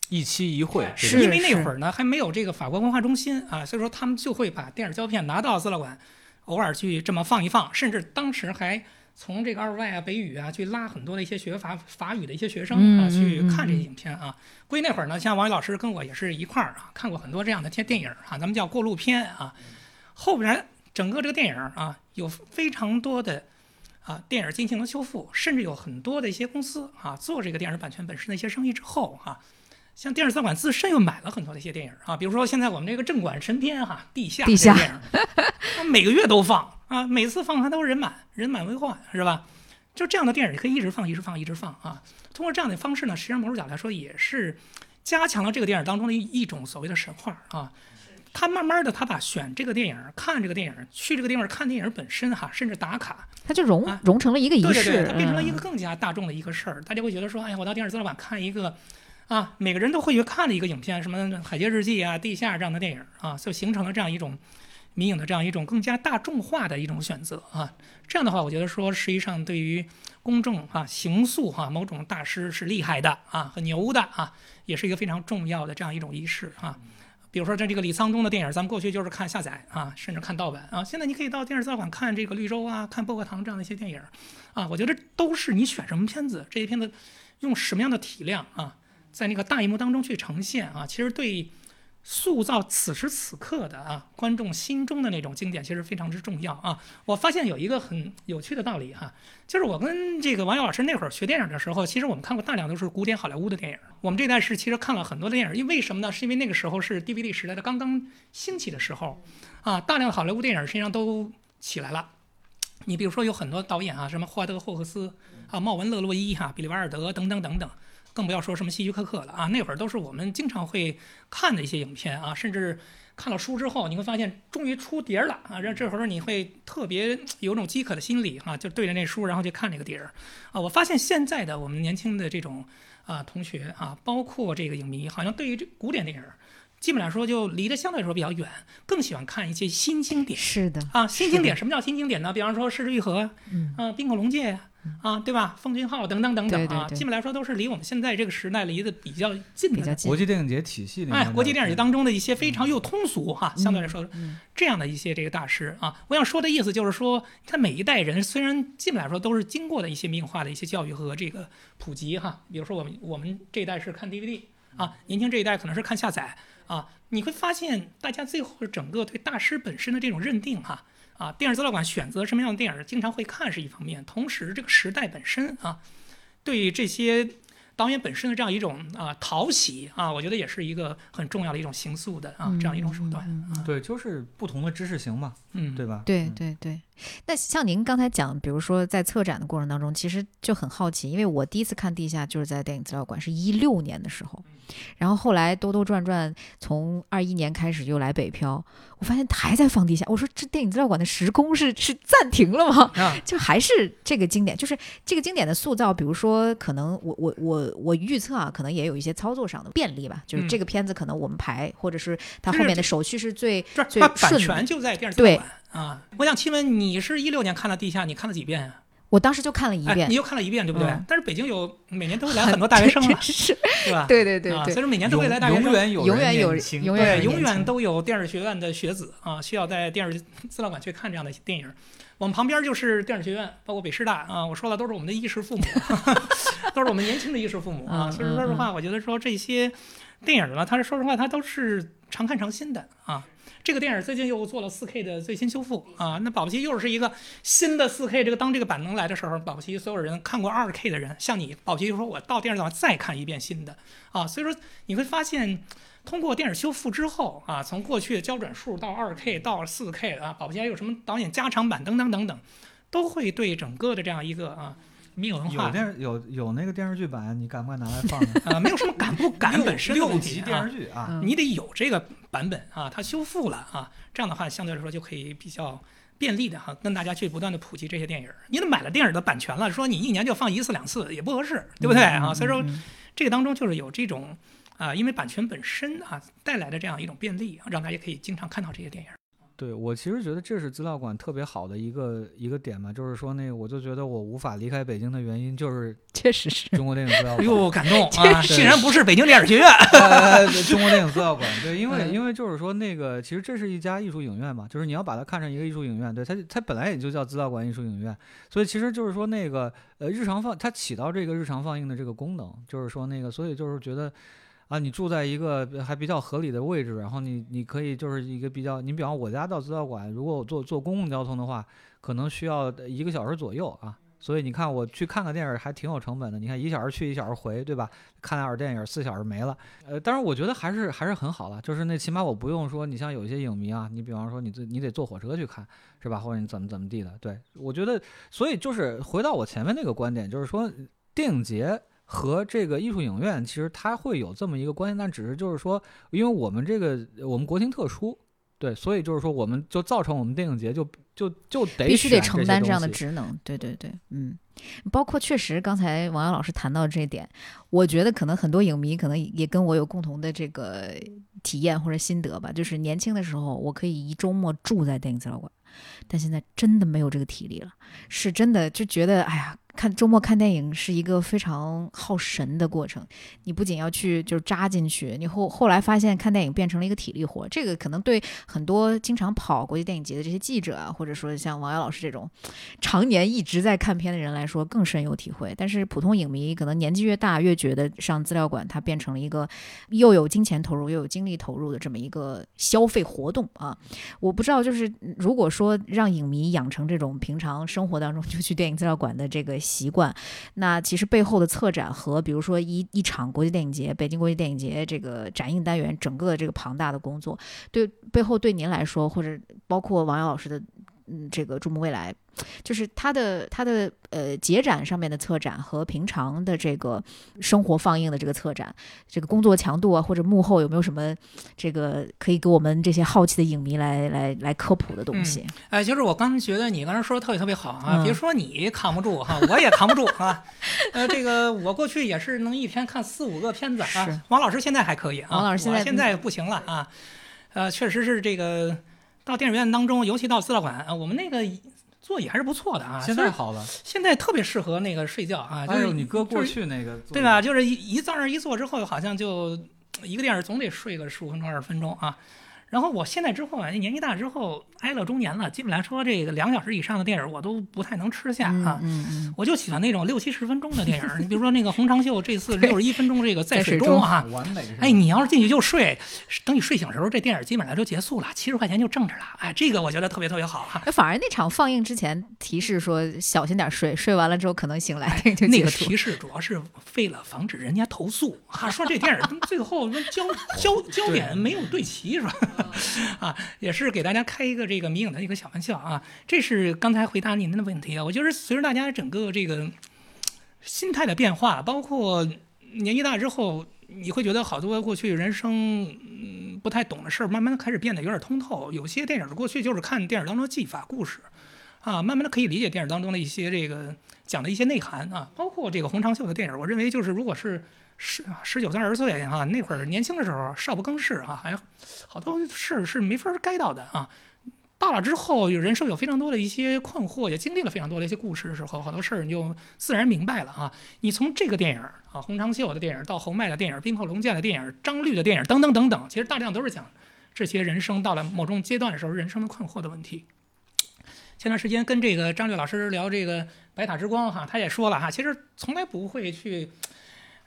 一期一会，是因为那会儿呢还没有这个法国文化中心啊，所以说他们就会把电影胶片拿到资料馆，偶尔去这么放一放，甚至当时还从这个二外啊、北语啊去拉很多的一些学法法语的一些学生啊嗯去嗯看这些影片啊。估计那会儿呢，像王宇老师跟我也是一块儿啊看过很多这样的电电影啊，咱们叫过路片啊。后边整个这个电影啊有非常多的。啊，电影进行了修复，甚至有很多的一些公司啊做这个电影版权本身的一些生意之后啊，像电影三馆自身又买了很多的一些电影啊，比如说现在我们这个镇馆神片哈，地下地下这个电影，它每个月都放啊，每次放它都人满，人满为患，是吧？就这样的电影，你可以一直放，一直放，一直放啊。通过这样的方式呢，实际上某种角度来说，也是加强了这个电影当中的一一种所谓的神话啊。他慢慢的，他把选这个电影、看这个电影、去这个地方看电影本身哈，甚至打卡，它就融啊融成了一个仪式，对对对，它变成了一个嗯更加大众的一个事儿。大家会觉得说，哎呀，我到电影资料馆看一个啊，每个人都会去看的一个影片，什么《海街日记》啊、《地下》这样的电影啊，就形成了这样一种迷影的这样一种更加大众化的一种选择啊。这样的话，我觉得说，实际上对于公众啊、刑诉哈、某种大师是厉害的啊、很牛的啊，也是一个非常重要的这样一种仪式啊。比如说，在这个李沧东的电影，咱们过去就是看下载啊，甚至看盗版啊。现在你可以到电视资料馆看这个绿洲啊，看薄荷糖这样的一些电影啊。我觉得都是你选什么片子，这些片子用什么样的体量啊，在那个大荧幕当中去呈现啊，其实对塑造此时此刻的啊观众心中的那种经典，其实非常之重要啊。我发现有一个很有趣的道理哈、就是我跟这个王瑶老师那会儿学电影的时候，其实我们看过大量都是古典好莱坞的电影。我们这代是其实看了很多的电影，因为什么呢？是因为那个时候是 DVD 时代的刚刚兴起的时候，啊，大量好莱坞电影实际上都起来了。你比如说有很多导演啊，什么霍华德·霍克斯啊、茂文·勒洛伊哈、比利·瓦尔德等等等等，更不要说什么希区柯克了啊。那会儿都是我们经常会看的一些影片啊，甚至看了书之后，你会发现终于出碟儿了啊，这这会儿你会特别有种饥渴的心理啊，就对着那书，然后去看那个碟儿啊。我发现现在的我们年轻的这种啊同学啊，包括这个影迷，好像对于这古典电影，基本来说就离得相对来说比较远，更喜欢看一些新经典。是的，啊，新经典，什么叫新经典呢？比方说《失之愈合》，嗯啊，《冰火龙界》啊，对吧？《奉俊昊》等等等等啊，对对对基本来说都是离我们现在这个时代离得比较近的。国。际电影节体系里面哎，国际电影节当中的一些非常又通俗哈，相对来说嗯这样的一些这个大师啊，我想说的意思就是说，他每一代人虽然基本来说都是经过了一些民营化的一些教育和这个普及哈，比如说我们我们这一代是看 DVD 啊，年轻这一代可能是看下载啊，你会发现大家最后整个对大师本身的这种认定哈。啊，电影资料馆选择什么样的电影，经常会看是一方面，同时这个时代本身啊，对这些导演本身的这样一种啊讨喜啊，我觉得也是一个很重要的一种形塑的啊这样一种手段啊，对，就是不同的知识型嘛，嗯，对吧？对嗯。对对，那像您刚才讲，比如说在策展的过程当中，其实就很好奇，因为我第一次看地下就是在电影资料馆，是一六年的时候，然后后来兜兜转转，从二一年开始又来北漂，我发现还在放地下，我说这电影资料馆的时空是是暂停了吗？啊，[LAUGHS] 就还是这个经典，就是这个经典的塑造，比如说，可能我我我我预测啊，可能也有一些操作上的便利吧，就是嗯这个片子可能我们排，或者是它后面的手续是最这最它版顺权就在电视资料馆啊。我想请问你是一六年看了《地下》，你看了几遍啊？我当时就看了一哎，遍你，又看了一遍，对不对嗯？但是北京有每年都会来很多大学生嘛，[LAUGHS] 是，对吧？[LAUGHS] 对对对对啊所以说每年都会来大学生。永远有人永远有年轻永远对，永远都有电视学院的学子啊，需要在电视资料馆去看这样的电影。我们旁边就是电影学院，包括北师大啊，我说了都是我们的衣食父母，[LAUGHS] 都是我们年轻的衣食父母啊。嗯所以说实话，我觉得说这些电影呢，它是说实话，它都是常看常新的啊。这个电影最近又做了 4K 的最新修复啊，那保不齐又是一个新的 4K。这个当这个版能来的时候，保不齐所有人看过 2K 的人，像你，保不齐就说我到电视上再看一遍新的啊。所以说你会发现，通过电影修复之后啊，从过去的胶转数到 2K 到 4K 啊，保不齐还有什么导演加长版等等等等，都会对整个的这样一个啊没有文化有电视有有那个电视剧版，你敢不敢拿来放呢？[LAUGHS] 啊没有什么敢不敢本身的六问题啊集电视。剧啊，嗯你得有这个版本啊，它修复了啊，这样的话相对来说就可以比较便利的哈，跟大家去不断的普及这些电影儿。你得买了电影的版权了，说你一年就放一次两次也不合适，对不对啊？所以说这个当中就是有这种啊，因为版权本身啊带来的这样一种便利，让大家可以经常看到这些电影儿。对我其实觉得这是资料馆特别好的一个一个点嘛，就是说那个我就觉得我无法离开北京的原因就是 [LAUGHS] 确实是。中国电影资料馆。哎呦，感动 [LAUGHS] 啊！竟然不是北京电影学院，[LAUGHS] 中国电影资料馆，对，因为嗯因为就是说那个，其实这是一家艺术影院嘛，就是你要把它看成一个艺术影院，对它它本来也就叫资料馆艺术影院，所以其实就是说那个呃日常放它起到这个日常放映的这个功能，就是说那个，所以就是觉得。啊，你住在一个还比较合理的位置，然后你你可以就是一个比较，你比方我家到资料馆，如果我坐坐公共交通的话，可能需要一个小时左右啊。所以你看，我去看个电影还挺有成本的。你看一小时去一小时回，对吧？看两会儿电影四小时没了。呃，当然我觉得还是还是很好的，就是那起码我不用说，你像有些影迷啊，你比方说你自你得坐火车去看，是吧？或者你怎么怎么地的。对我觉得，所以就是回到我前面那个观点，就是说电影节。和这个艺术影院其实它会有这么一个关系，但只是就是说，因为我们这个我们国情特殊，对，所以就是说我们就造成我们电影节就就就得必须得承担这样的职能，对对对，嗯，包括确实刚才王瑶老师谈到这一点，我觉得可能很多影迷可能也跟我有共同的这个体验或者心得吧，就是年轻的时候我可以一周末住在电影资料馆，但现在真的没有这个体力了，是真的就觉得哎呀。看周末看电影是一个非常耗神的过程，你不仅要去就是扎进去，你后后来发现看电影变成了一个体力活，这个可能对很多经常跑国际电影节的这些记者啊，或者说像王瑶老师这种常年一直在看片的人来说更深有体会。但是普通影迷可能年纪越大，越觉得上资料馆它变成了一个又有金钱投入又有精力投入的这么一个消费活动啊。我不知道，就是如果说让影迷养成这种平常生活当中就去电影资料馆的这个习惯，那其实背后的策展和比如说一一场国际电影节、北京国际电影节这个展映单元整个这个庞大的工作，对背后对您来说，或者包括王瑶老师的嗯这个注目未来，就是它的它的呃节展上面的策展和平常的这个生活放映的这个策展，这个工作强度啊，或者幕后有没有什么这个可以给我们这些好奇的影迷来来来科普的东西？哎，就是我刚才觉得你刚才说的特别特别好啊，嗯别说你扛不住哈，我也扛不住啊。呃，这个我过去也是能一天看四五个片子是啊。王老师现在还可以啊，王老师现在现在不行了啊。呃，确实是这个到电影院当中，尤其到资料馆啊，我们那个座椅还是不错的啊。现在好了，现在特别适合那个睡觉啊，就是哎呦，你搁过去那个对吧？？就是一一到那儿一坐之后，好像就一个电影总得睡个十五分钟二十分钟啊。然后我现在之后啊，年纪大之后，挨了中年了，基本来说这个两小时以上的电影我都不太能吃下嗯啊。嗯嗯，我就喜欢那种六七十分钟的电影，你比如说那个《洪长秀》，这次六十一分钟这个在在水中啊，完美。哎，你要是进去就睡，等你睡醒的时候，这电影基本上就结束了，七十块钱就挣着了。哎，这个我觉得特别特别好啊。哎反而那场放映之前提示说小心点睡，睡完了之后可能醒来 [LAUGHS] 就那个提示主要是为了防止人家投诉啊，说这电影最后焦焦焦点没有对齐是吧？[LAUGHS] 啊，也是给大家开一个这个迷影的一个小玩笑啊。这是刚才回答您的问题啊，我觉得随着大家整个这个心态的变化，包括年纪大之后，你会觉得好多过去人生嗯不太懂的事儿，慢慢的开始变得有点通透。有些电影过去就是看电影当中的技法故事。啊，慢慢的可以理解电影当中的一些这个讲的一些内涵啊，包括这个洪长秀的电影，我认为就是如果是十十九三十岁啊，那会儿年轻的时候少不更事啊，还好多事儿是没法儿该到的啊。到了之后，有人生有非常多的一些困惑，也经历了非常多的一些故事的时候，好多事儿你就自然明白了啊。你从这个电影啊，洪长秀的电影到侯麦的电影、冰火龙剑的电影、张律的电影等等等等，其实大量都是讲这些人生到了某种阶段的时候人生的困惑的问题。前段时间跟这个张律老师聊这个《白塔之光》哈，他也说了哈，其实从来不会去。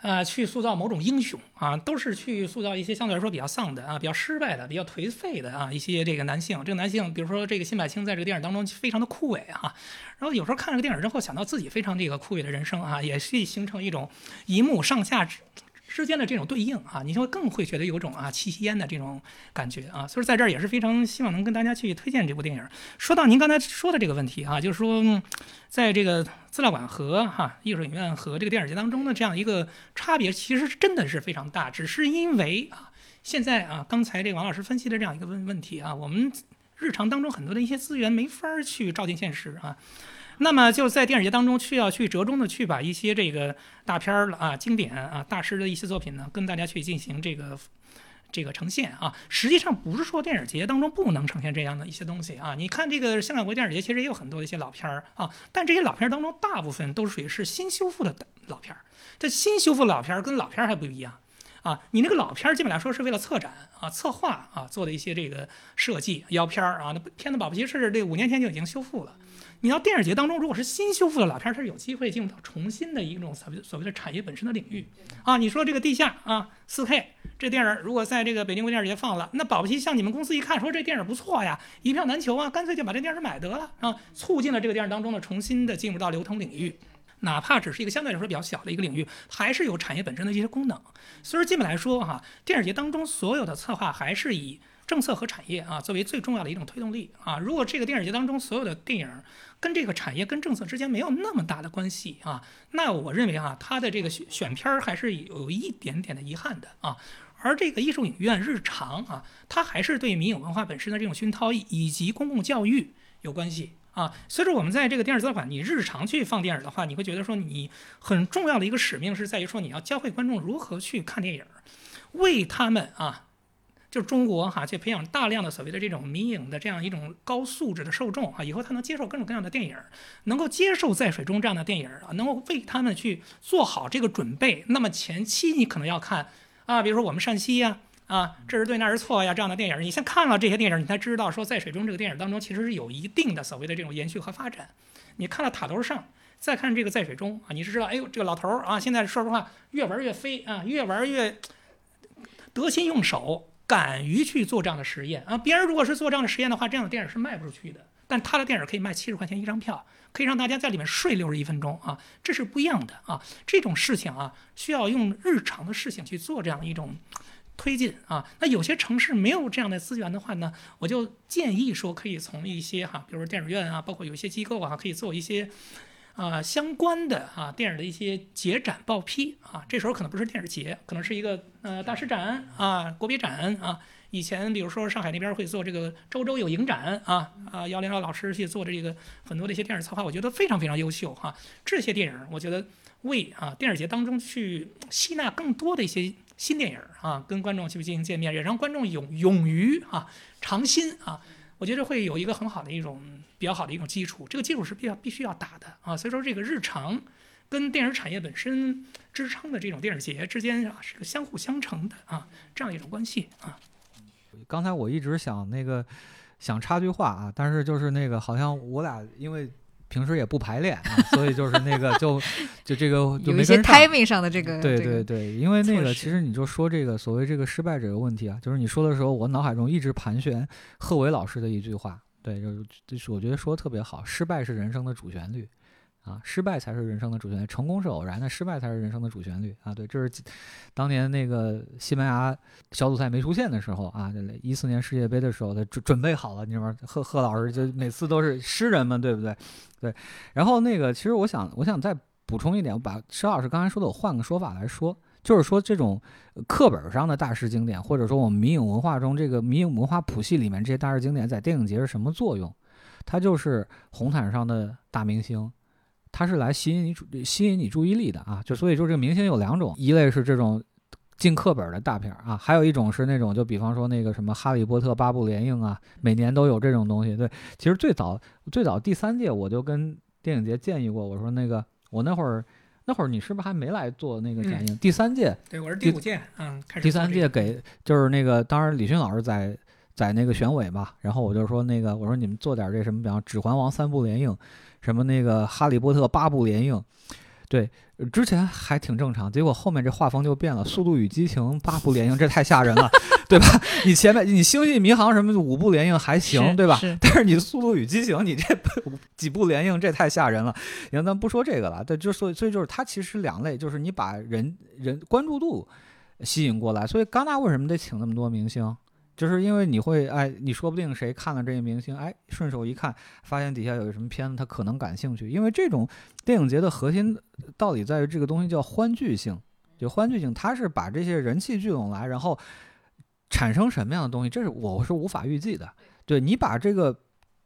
啊，去塑造某种英雄啊，都是去塑造一些相对来说比较丧的啊、比较失败的、比较颓废的啊一些这个男性。这个男性，比如说这个辛柏青，在这个电影当中非常的枯萎啊。然后有时候看了个电影之后，想到自己非常这个枯萎的人生啊，也是形成一种一幕上下之间的这种对应啊，你就会更会觉得有种啊气息烟的这种感觉啊。所以在这儿也是非常希望能跟大家去推荐这部电影。说到您刚才说的这个问题啊，就是说在这个资料馆和哈艺术影院和这个电影节当中的这样一个差别，其实真的是非常大，只是因为啊，现在啊，刚才这王老师分析的这样一个问问题啊，我们日常当中很多的一些资源没法儿去照进现实啊。那么就在电影节当中，需要去折中的去把一些这个大片儿了啊、经典啊、大师的一些作品呢，跟大家去进行这个这个呈现啊。实际上不是说电影节当中不能呈现这样的一些东西啊。你看这个香港国电影节，其实也有很多的一些老片儿啊，但这些老片儿当中大部分都属于是新修复的老片儿。这新修复老片儿跟老片儿还不一样。啊，你那个老片儿基本来说是为了策展啊、策划啊做的一些这个设计腰片儿啊，那片子保不齐是这五年前就已经修复了。你到电影节当中，如果是新修复的老片，它是有机会进入到重新的一种所谓所谓的产业本身的领域啊。你说这个地下啊，四 K 这电影如果在这个北京国际电影节放了，那保不齐像你们公司一看说这电影不错呀，一票难求啊，干脆就把这电影买得了啊，促进了这个电影当中的重新的进入到流通领域。哪怕只是一个相对来说比较小的一个领域，还是有产业本身的一些功能。所以说，基本来说哈，电影节当中所有的策划还是以政策和产业啊作为最重要的一种推动力啊。如果这个电影节当中所有的电影跟这个产业跟政策之间没有那么大的关系啊，那我认为啊，它的这个选选片儿还是有一点点的遗憾的啊。而这个艺术影院日常啊，它还是对民影文化本身的这种熏陶以及公共教育有关系。啊，所以说我们在这个电影资料馆，你日常去放电影的话，你会觉得说你很重要的一个使命是在于说你要教会观众如何去看电影，为他们啊，就是中国哈去培养大量的所谓的这种民营的这样一种高素质的受众啊，以后他能接受各种各样的电影，能够接受在水中这样的电影啊，能够为他们去做好这个准备。那么前期你可能要看啊，比如说我们陕西呀。啊，这是对，那是错呀，这样的电影，你先看了这些电影，你才知道说在水中这个电影当中其实是有一定的所谓的这种延续和发展。你看了塔头上，再看这个在水中啊，你是知道，哎呦，这个老头儿啊，现在说实话越玩越飞啊，越玩越得心应手，敢于去做这样的实验啊。别人如果是做这样的实验的话，这样的电影是卖不出去的，但他的电影可以卖七十块钱一张票，可以让大家在里面睡六十一分钟啊，这是不一样的啊。这种事情啊，需要用日常的事情去做这样一种。推进啊，那有些城市没有这样的资源的话呢，我就建议说可以从一些哈，比如说电影院啊，包括有一些机构啊，可以做一些啊相关的啊电影的一些节展报批啊。这时候可能不是电影节，可能是一个呃大师展啊、国别展啊。以前比如说上海那边会做这个周周有影展啊啊，姚连老师去做这个很多的一些电影策划，我觉得非常非常优秀哈。这些电影我觉得为啊电影节当中去吸纳更多的一些。新电影啊，跟观众去进行见面，也让观众勇勇于啊尝新啊，我觉得会有一个很好的一种比较好的一种基础，这个基础是必要必须要打的啊。所以说，这个日常跟电影产业本身支撑的这种电影节之间啊，是个相互相成的啊这样一种关系啊。刚才我一直想那个想插句话啊，但是就是那个好像我俩因为。平时也不排练啊，所以就是那个就 [LAUGHS] 就这个有一些 timing 上的这个对对对，因为那个其实你就说这个所谓这个失败者的问题啊，就是你说的时候，我脑海中一直盘旋贺伟老师的一句话，对，就是就是我觉得说的特别好，失败是人生的主旋律。啊，失败才是人生的主旋律，成功是偶然的，失败才是人生的主旋律啊！对，这是当年那个西班牙小组赛没出现的时候啊，一四年世界杯的时候，他准准备好了，你知道吗？贺贺老师就每次都是诗人嘛，对不对？对。然后那个，其实我想，我想再补充一点，我把石老师刚才说的，我换个说法来说，就是说这种课本上的大师经典，或者说我们民影文化中这个民影文化谱系里面这些大师经典，在电影节是什么作用？它就是红毯上的大明星。它是来吸引你注吸引你注意力的啊，就所以说这个明星有两种，一类是这种进课本的大片啊，还有一种是那种就比方说那个什么哈利波特八部联映啊，每年都有这种东西。对，其实最早最早第三届我就跟电影节建议过，我说那个我那会儿那会儿你是不是还没来做那个展映？第三届，对，我是第五届，嗯，开始。第三届给就是那个当然李迅老师在在那个选委嘛，然后我就说那个我说你们做点这什么，比方《指环王》三部联映，什么那个《哈利波特》八部连映，对，之前还挺正常，结果后面这画风就变了，《速度与激情》八部连映，这太吓人了，[LAUGHS] 对吧？你前面你《星际迷航》什么五部连映还行，对吧？但是你《速度与激情》，你这几部连映，这太吓人了。行，咱不说这个了，对，就所以所以就是它其实两类，就是你把人人关注度吸引过来。所以戛纳为什么得请那么多明星？就是因为你会哎，你说不定谁看了这些明星，哎，顺手一看，发现底下有什么片子，他可能感兴趣。因为这种电影节的核心道理在于这个东西叫欢聚性，就欢聚性，它是把这些人气聚拢来，然后产生什么样的东西，这是我是无法预计的。对你把这个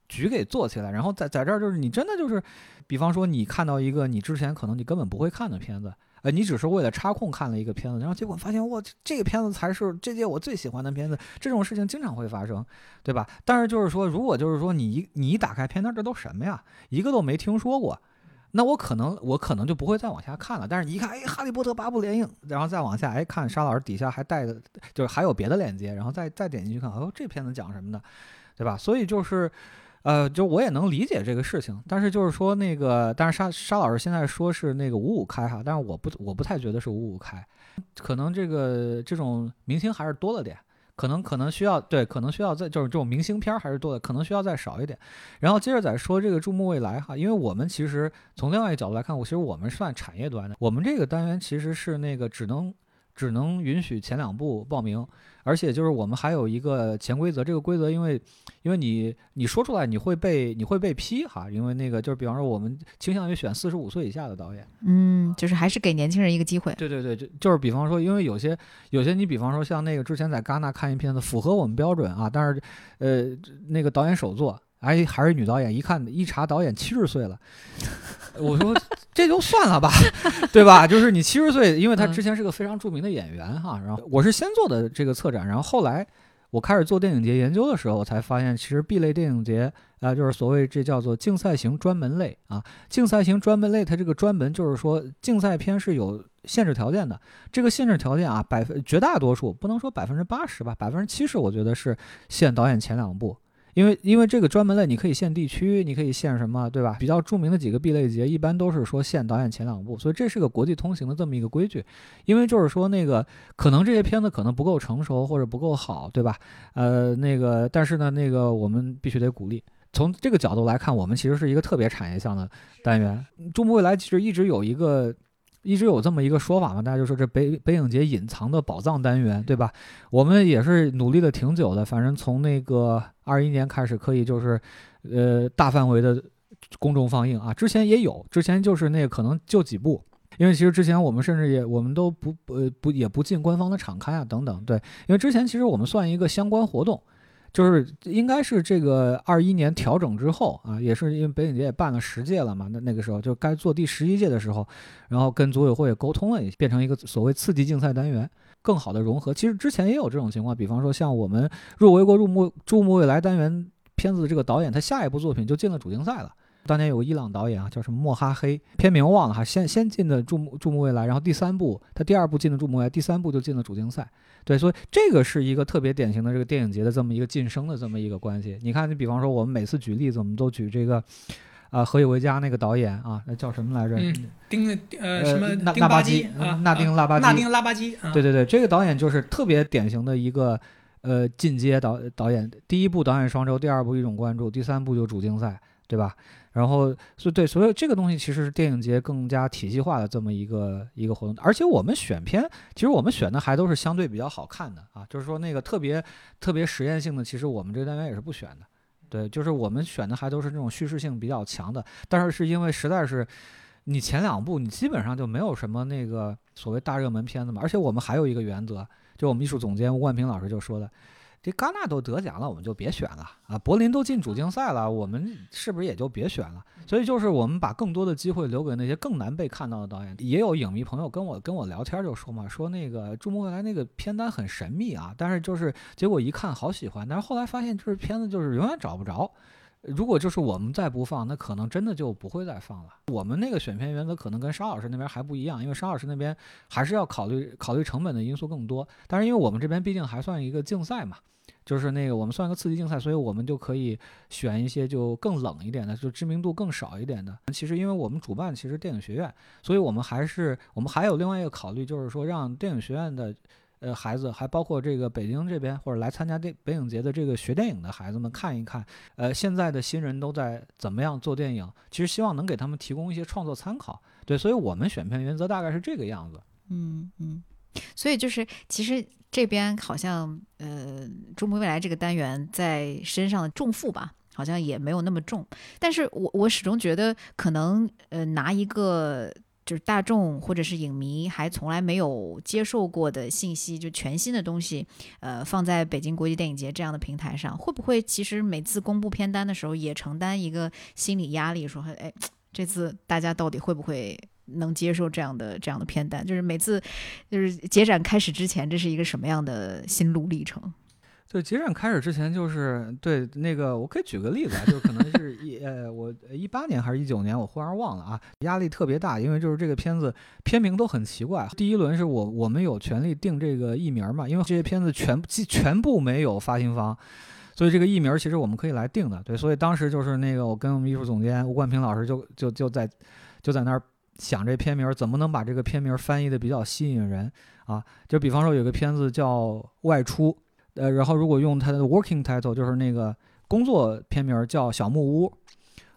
局给做起来，然后在在这儿就是你真的就是，比方说你看到一个你之前可能你根本不会看的片子，呃，你只是为了插空看了一个片子，然后结果发现哇，这个片子才是这届我最喜欢的片子，这种事情经常会发生，对吧？但是就是说，如果就是说你一你一打开片单，这都什么呀？一个都没听说过。那我可能我可能就不会再往下看了，但是你一看，哎，《哈利波特》八部联映，然后再往下，哎，看沙老师底下还带的，就是还有别的链接，然后再再点进去看，哦，这片子讲什么的，对吧？所以就是，呃，就我也能理解这个事情，但是就是说那个，但是沙沙老师现在说是那个五五开哈，但是我不我不太觉得是五五开，可能这个这种明星还是多了点。可能可能需要对，可能需要再就是这种明星片儿还是多的，可能需要再少一点。然后接着再说这个注目未来哈，因为我们其实从另外一个角度来看，我其实我们算产业端的，我们这个单元其实是那个只能只能允许前两部报名，而且就是我们还有一个潜规则，这个规则因为因为你你说出来你会被你会被批哈，因为那个就是比方说我们倾向于选四十五岁以下的导演。嗯，就是还是给年轻人一个机会。对对对，就就是比方说，因为有些有些你比方说像那个之前在戛纳看一片子符合我们标准啊，但是呃那个导演首作，哎还是女导演，一看一查导演七十岁了，我说这就算了吧，[LAUGHS] 对吧？就是你七十岁，因为他之前是个非常著名的演员哈，然后我是先做的这个策展，然后后来。我开始做电影节研究的时候，我才发现，其实 B 类电影节啊、就是所谓这叫做竞赛型专门类啊。竞赛型专门类，它这个专门就是说，竞赛片是有限制条件的。这个限制条件啊，百分绝大多数不能说百分之八十吧，百分之七十，我觉得是限导演前两部。因为因为这个专门类，你可以限地区，你可以限什么，对吧？比较著名的几个 B 类节，一般都是说限导演前两部，所以这是个国际通行的这么一个规矩。因为就是说那个可能这些片子可能不够成熟或者不够好，对吧？呃，那个但是呢，那个我们必须得鼓励。从这个角度来看，我们其实是一个特别产业向的单元。中国未来其实一直有一个。一直有这么一个说法嘛，大家就说这北北影节隐藏的宝藏单元，对吧？我们也是努力了挺久的，反正从那个二一年开始，可以就是，呃，大范围的公众放映啊。之前也有，之前就是那可能就几部，因为其实之前我们甚至也我们都不呃不也不进官方的场刊啊等等，对，因为之前其实我们算一个相关活动。就是应该是这个二一年调整之后啊，也是因为北影节也办了十届了嘛，那那个时候就该做第十一届的时候，然后跟组委会也沟通了一下，变成一个所谓刺激竞赛单元，更好的融合。其实之前也有这种情况，比方说像我们入围过入目注目未来单元片子的这个导演，他下一部作品就进了主竞赛了。当年有个伊朗导演啊，叫什么莫哈黑，片名忘了哈，先先进的注目注目未来，然后第三部他第二部进的注目未来，第三部就进了主竞赛。对，所以这个是一个特别典型的这个电影节的这么一个晋升的这么一个关系。你看，你比方说我们每次举例子，我们都举这个，啊，何以为家那个导演啊，那叫什么来着？嗯丁呃呃什么纳纳巴基基啊，纳丁拉巴基纳丁拉巴基啊，对对对，这个导演就是特别典型的一个呃进阶导导演。第一部导演双周，第二部一种关注，第三部就主竞赛，对吧？然后所以对，所以这个东西其实是电影节更加体系化的这么一个一个活动。而且我们选片，其实我们选的还都是相对比较好看的啊，就是说那个特别特别实验性的，其实我们这个单元也是不选的。对，就是我们选的还都是那种叙事性比较强的，但是是因为实在是。你前两部你基本上就没有什么那个所谓大热门片子嘛，而且我们还有一个原则，就我们艺术总监吴冠平老师就说的，这戛纳都得奖了，我们就别选了啊，柏林都进主竞赛了，我们是不是也就别选了？所以就是我们把更多的机会留给那些更难被看到的导演。也有影迷朋友跟我跟我聊天就说嘛，说那个《注目未来》那个片单很神秘啊，但是就是结果一看好喜欢，但是后来发现就是片子就是永远找不着。如果就是我们再不放，那可能真的就不会再放了。我们那个选片原则可能跟沙老师那边还不一样，因为沙老师那边还是要考虑考虑成本的因素更多。但是因为我们这边毕竟还算一个竞赛嘛，就是那个我们算一个刺激竞赛，所以我们就可以选一些就更冷一点的，就知名度更少一点的。其实因为我们主办其实电影学院，所以我们还是我们还有另外一个考虑，就是说让电影学院的。呃，孩子还包括这个北京这边或者来参加电北影节的这个学电影的孩子们看一看，呃，现在的新人都在怎么样做电影？其实希望能给他们提供一些创作参考。对，所以我们选片原则大概是这个样子。嗯嗯，所以就是其实这边好像呃，中国未来这个单元在身上的重负吧，好像也没有那么重。但是我我始终觉得可能呃拿一个。就是大众或者是影迷还从来没有接受过的信息，就全新的东西，呃，放在北京国际电影节这样的平台上，会不会其实每次公布片单的时候也承担一个心理压力，说，哎，这次大家到底会不会能接受这样的这样的片单？就是每次就是节展开始之前，这是一个什么样的心路历程？对，节展开始之前就是对那个，我可以举个例子啊，就可能是 [LAUGHS] 一呃，我一八年还是一九年，我忽然忘了啊，压力特别大，因为就是这个片子片名都很奇怪。第一轮是我我们有权利定这个艺名嘛，因为这些片子全部全部没有发行方，所以这个艺名其实我们可以来定的。对，所以当时就是那个我跟我们艺术总监吴冠平老师就就就在就在那儿想这片名怎么能把这个片名翻译的比较吸引人啊？就比方说有个片子叫《外出》。呃，然后如果用它的 working title，就是那个工作片名叫《小木屋》，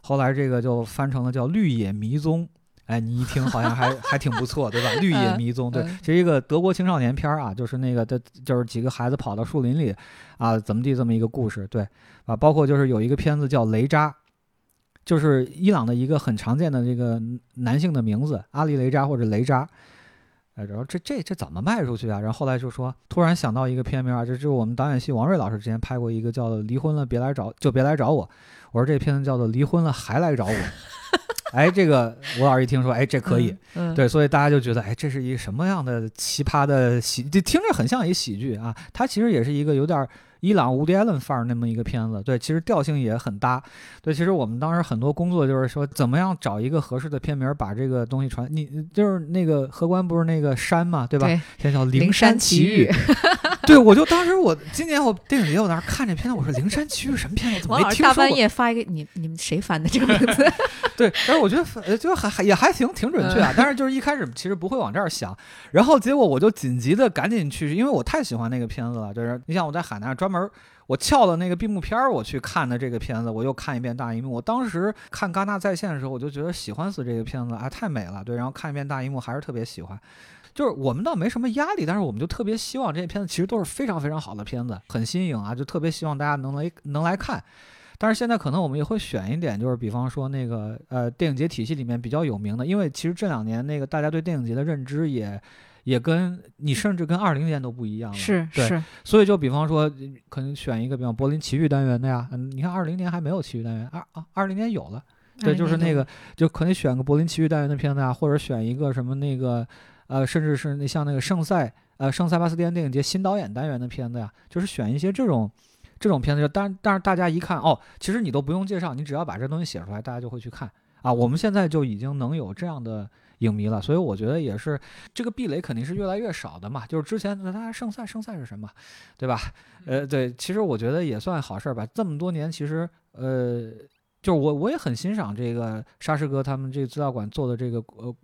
后来这个就翻成了叫《绿野迷踪》。哎，你一听好像还 [LAUGHS] 还挺不错，对吧？《绿野迷踪》对，是一个德国青少年片儿啊，就是那个的，就是几个孩子跑到树林里啊，怎么地这么一个故事，对啊。包括就是有一个片子叫《雷扎》，就是伊朗的一个很常见的这个男性的名字，阿里雷扎或者雷扎。然后这这这怎么卖出去啊？然后后来就说，突然想到一个片名啊，这就是我们导演系王瑞老师之前拍过一个叫《离婚了别来找就别来找我》，我说这片子叫做《离婚了还来找我》。[LAUGHS] 哎，这个吴老师一听说，哎，这可以，对，所以大家就觉得，哎，这是一个什么样的奇葩的喜，就听着很像一喜剧啊。它其实也是一个有点伊朗无敌艾伦范儿那么一个片子，对，其实调性也很搭。对，其实我们当时很多工作就是说，怎么样找一个合适的片名，把这个东西传。你就是那个荷官不是那个山嘛，对吧？现在叫《灵山奇遇》。对，我就当时我今年我电影节我那儿看这片子，我说《灵山奇遇》什么片子？怎么没听说过？大半夜发一个，你你们谁翻的这个名字？[LAUGHS] [LAUGHS] 对，但是我觉得就还还也还行，挺准确啊。但是就是一开始其实不会往这儿想，然后结果我就紧急的赶紧去，因为我太喜欢那个片子了。就是你像我在海南专门我翘了那个闭幕片儿我去看的这个片子，我又看一遍大荧幕。我当时看戛纳在线的时候，我就觉得喜欢死这个片子，啊，太美了。对，然后看一遍大荧幕还是特别喜欢。就是我们倒没什么压力，但是我们就特别希望这些片子其实都是非常非常好的片子，很新颖啊，就特别希望大家能来能来看。但是现在可能我们也会选一点，就是比方说那个呃电影节体系里面比较有名的，因为其实这两年那个大家对电影节的认知也也跟你甚至跟二零年都不一样了，是是。所以就比方说可能选一个比方柏林奇遇单元的呀，嗯，你看二零年还没有奇遇单元，二啊二零年有了，对，就是那个就可能选个柏林奇遇单元的片子啊，或者选一个什么那个。呃，甚至是那像那个圣塞，呃，圣塞巴斯蒂安电影节新导演单元的片子呀，就是选一些这种，这种片子。但但是大家一看，哦，其实你都不用介绍，你只要把这东西写出来，大家就会去看啊。我们现在就已经能有这样的影迷了，所以我觉得也是这个壁垒肯定是越来越少的嘛。就是之前大家圣塞，圣塞是什么，对吧？呃，对，其实我觉得也算好事儿吧。这么多年，其实呃。就是我我也很欣赏这个沙师哥他们这个资料馆做的这个呃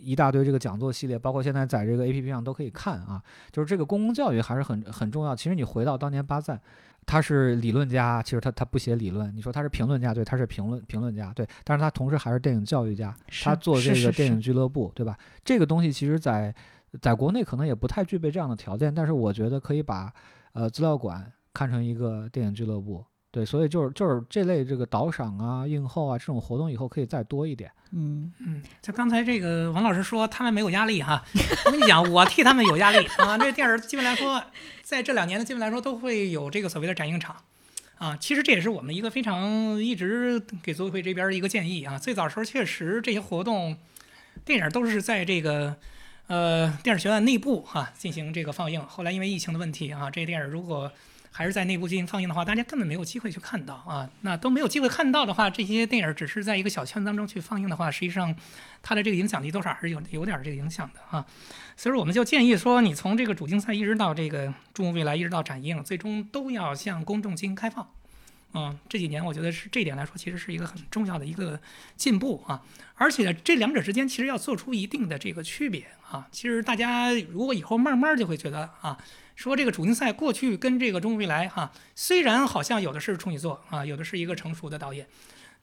一大堆这个讲座系列，包括现在在这个 A P P 上都可以看啊。就是这个公共教育还是很很重要。其实你回到当年巴赞，他是理论家，其实他他不写理论。你说他是评论家，对，他是评论评论家，对。但是他同时还是电影教育家，他做这个电影俱乐部，对吧？这个东西其实在在国内可能也不太具备这样的条件，但是我觉得可以把呃资料馆看成一个电影俱乐部。对，所以就是就是这类这个导赏啊、映后啊这种活动，以后可以再多一点。嗯嗯，就刚才这个王老师说他们没有压力哈，我跟你讲，我替他们有压力啊。这电影基本来说，在这两年的，基本来说都会有这个所谓的展映场啊。其实这也是我们一个非常一直给组委会这边的一个建议啊。最早时候确实这些活动，电影都是在这个呃电影学院内部哈进行这个放映。后来因为疫情的问题啊，这电影如果还是在内部进行放映的话，大家根本没有机会去看到啊。那都没有机会看到的话，这些电影只是在一个小圈子当中去放映的话，实际上它的这个影响力多少还是有有点这个影响的啊。所以说，我们就建议说，你从这个主竞赛一直到这个中国未来，一直到展映，最终都要向公众进行开放。嗯，这几年我觉得是这一点来说，其实是一个很重要的一个进步啊。而且这两者之间其实要做出一定的这个区别啊。其实大家如果以后慢慢就会觉得啊，说这个主竞赛过去跟这个中国未来哈，虽然好像有的是处女座啊，有的是一个成熟的导演，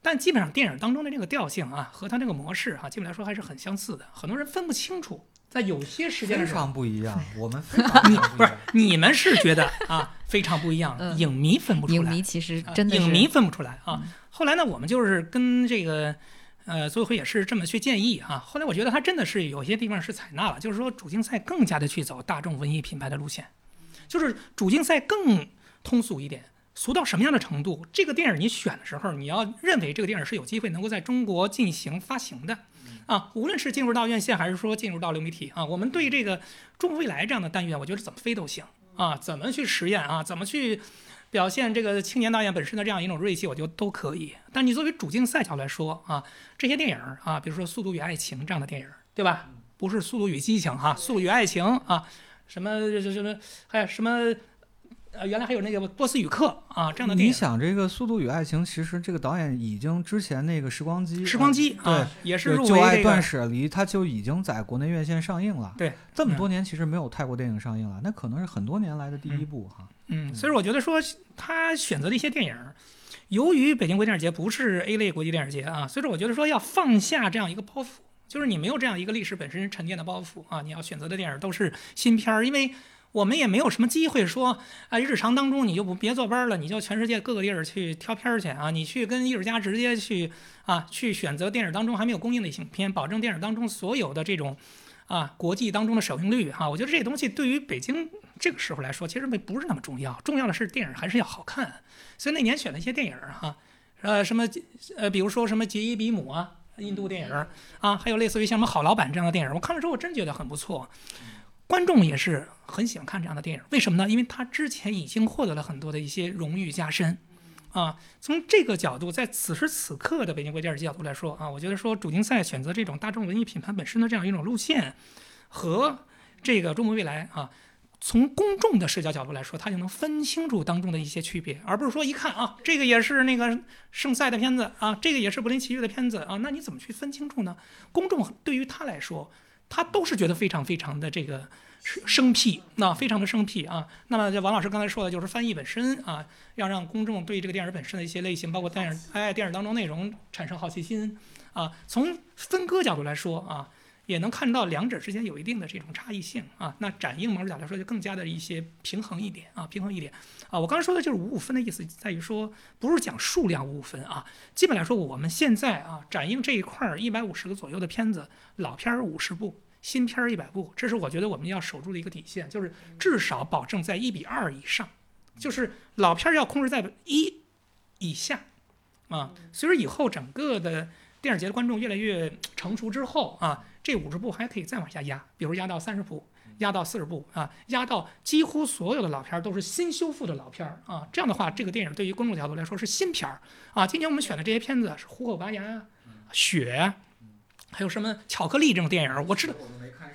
但基本上电影当中的这个调性啊和它这个模式哈，基本来说还是很相似的。很多人分不清楚，在有些时间非的时候常不一样，[LAUGHS] 我们非常你不是你们是觉得啊非常不一样，嗯影迷分不出来，影迷其实啊真的是影迷分不出来啊。后来呢，我们就是跟这个呃组委会也是这么去建议啊。后来我觉得他真的是有些地方是采纳了，就是说主竞赛更加的去走大众文艺品牌的路线，就是主竞赛更通俗一点。俗到什么样的程度？这个电影你选的时候，你要认为这个电影是有机会能够在中国进行发行的，啊，无论是进入到院线还是说进入到流媒体啊，我们对这个中国未来这样的单元，我觉得怎么飞都行啊，怎么去实验啊，怎么去表现这个青年导演本身的这样一种锐气，我觉得都可以。但你作为主竞赛角来说啊，这些电影啊，比如说《速度与爱情》这样的电影，对吧？不是《速度与激情》哈，《速度与爱情》啊，什么什什么，还有什么。呃，原来还有那个波斯语课啊这样的电影，你想这个《速度与爱情》，其实这个导演已经之前那个《时光机》时光机对啊，也是入围这个断舍离》，它就已经在国内院线上映了。对，这么多年其实没有泰国电影上映了，那可能是很多年来的第一部哈。嗯，所以我觉得说他选择的一些电影，由于北京国际电影节不是 A 类国际电影节啊，所以说我觉得说要放下这样一个包袱，就是你没有这样一个历史本身沉淀的包袱啊，你要选择的电影都是新片儿，因为我们也没有什么机会说啊，日常当中你就不别坐班了，你就全世界各个地儿去挑片儿去啊，你去跟艺术家直接去啊去选择电影当中还没有公映的影片，保证电影当中所有的这种。啊，国际当中的首映率哈、我觉得这东西对于北京这个时候来说，其实没不是那么重要，重要的是电影还是要好看。所以那年选了一些电影儿哈、呃，什么呃，比如说什么杰伊比姆啊，印度电影儿啊，还有类似于像什么好老板这样的电影儿，我看了之后我真觉得很不错。观众也是很喜欢看这样的电影，为什么呢？因为他之前已经获得了很多的一些荣誉加身，啊，从这个角度，在此时此刻的北京国际电影角度来说啊，我觉得说主竞赛选择这种大众文艺品牌本身的这样一种路线，和这个中国未来啊，从公众的视角角度来说，他就能分清楚当中的一些区别，而不是说一看啊，这个也是那个圣赛的片子啊，这个也是柏林奇遇的片子啊，那你怎么去分清楚呢？公众对于他来说，他都是觉得非常非常的这个生僻，那非常的生僻啊。那么这王老师刚才说的就是翻译本身啊，要让公众对这个电影本身的一些类型，包括电影哎电影当中内容产生好奇心啊。从分割角度来说啊，也能看到两者之间有一定的这种差异性啊。那展映某种角度来说，就更加的一些平衡一点啊，平衡一点啊。我刚才说的就是五五分的意思，在于说不是讲数量五五分啊。基本来说，我们现在啊展映这一块儿一百五十个左右的片子，老片儿五十部。新片儿一百部，这是我觉得我们要守住的一个底线，就是至少保证在一比二以上，就是老片儿要控制在一以下啊。随着以后整个的电影节的观众越来越成熟之后啊，这五十部还可以再往下压，比如压到三十部，压到四十部啊，压到几乎所有的老片儿都是新修复的老片儿啊。这样的话，这个电影对于观众角度来说是新片儿啊。今年我们选的这些片子是《虎口拔牙》《雪》，还有什么《巧克力》这种电影，我知道。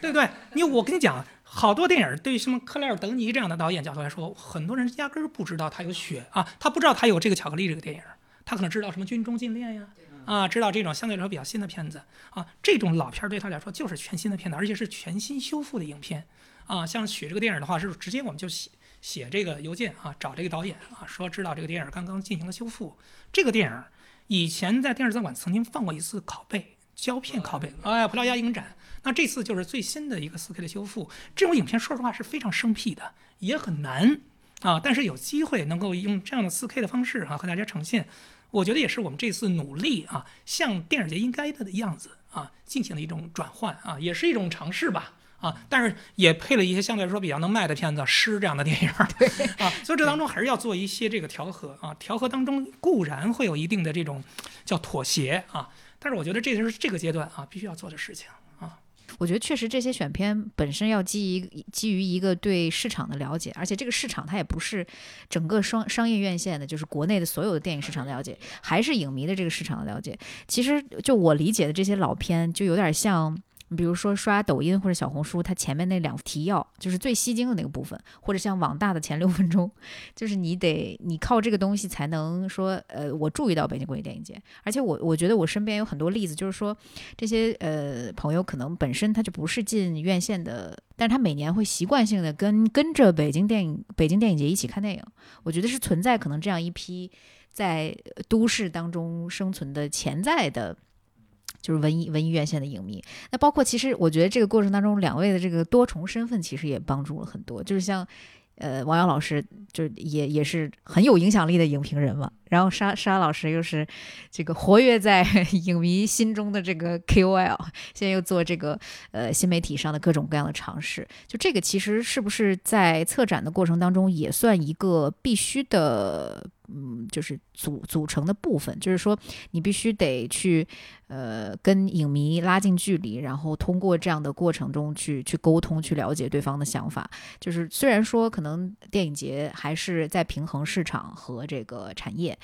对不对？你我跟你讲，好多电影对于什么克莱尔·德尼这样的导演角度来说，很多人压根儿不知道他有雪啊，他不知道他有这个巧克力这个电影，他可能知道什么军中禁恋呀，啊，知道这种相对来说比较新的片子啊，这种老片儿对他来说就是全新的片子，而且是全新修复的影片啊。像雪这个电影的话，是直接我们就写写这个邮件啊，找这个导演啊，说知道这个电影刚刚进行了修复，这个电影以前在电视资料馆曾经放过一次拷贝。胶片拷贝，哎，葡萄牙影展。那这次就是最新的一个 4K 的修复。这种影片说实话是非常生僻的，也很难啊。但是有机会能够用这样的 4K 的方式啊和大家呈现，我觉得也是我们这次努力啊，像电影节应该的样子啊进行了一种转换啊，也是一种尝试吧。啊，但是也配了一些相对来说比较能卖的片子，《诗》这样的电影，[LAUGHS] 对啊，所以这当中还是要做一些这个调和啊，调和当中固然会有一定的这种叫妥协啊，但是我觉得这就是这个阶段啊必须要做的事情啊。我觉得确实这些选片本身要基于基于一个对市场的了解，而且这个市场它也不是整个商商业院线的，就是国内的所有的电影市场的了解，还是影迷的这个市场的了解。其实就我理解的这些老片，就有点像。比如说刷抖音或者小红书，它前面那两提要就是最吸睛的那个部分，或者像网大的前六分钟，[LAUGHS] 就是你得你靠这个东西才能说，呃，我注意到北京国际电影节。而且我我觉得我身边有很多例子，就是说这些呃朋友可能本身他就不是进院线的，但是他每年会习惯性的跟跟着北京电影北京电影节一起看电影。我觉得是存在可能这样一批在都市当中生存的潜在的。就是文艺文艺院线的影迷，那包括其实我觉得这个过程当中，两位的这个多重身份其实也帮助了很多。就是像，呃，王瑶老师就是也也是很有影响力的影评人嘛，然后沙沙老师又是这个活跃在 [LAUGHS] 影迷心中的这个 KOL，现在又做这个呃新媒体上的各种各样的尝试。就这个其实是不是在策展的过程当中也算一个必须的？嗯，就是组组成的部分，就是说你必须得去，呃，跟影迷拉近距离，然后通过这样的过程中去去沟通，去了解对方的想法。就是虽然说可能电影节还是在平衡市场和这个产业，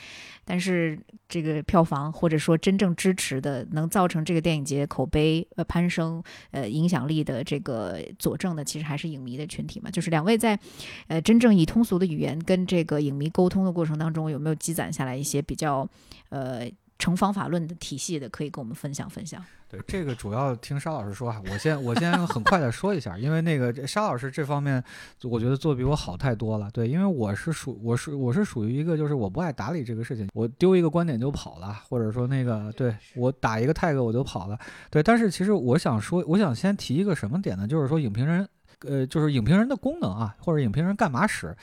但是这个票房或者说真正支持的，能造成这个电影节口碑呃攀升呃影响力的这个佐证的，其实还是影迷的群体嘛。就是两位在呃真正以通俗的语言跟这个影迷沟通的过程当中。有没有积攒下来一些比较呃成方法论的体系的，可以跟我们分享分享？对，这个主要听沙老师说啊，我先我先很快的说一下，因为那个沙老师这方面，我觉得做比我好太多了。对，因为我是属我是我是属于一个就是我不爱打理这个事情，我丢一个观点就跑了，或者说那个对我打一个 tag 我就跑了。对，但是其实我想说，我想先提一个什么点呢？就是说影评人，呃，就是影评人的功能啊，或者影评人干嘛使？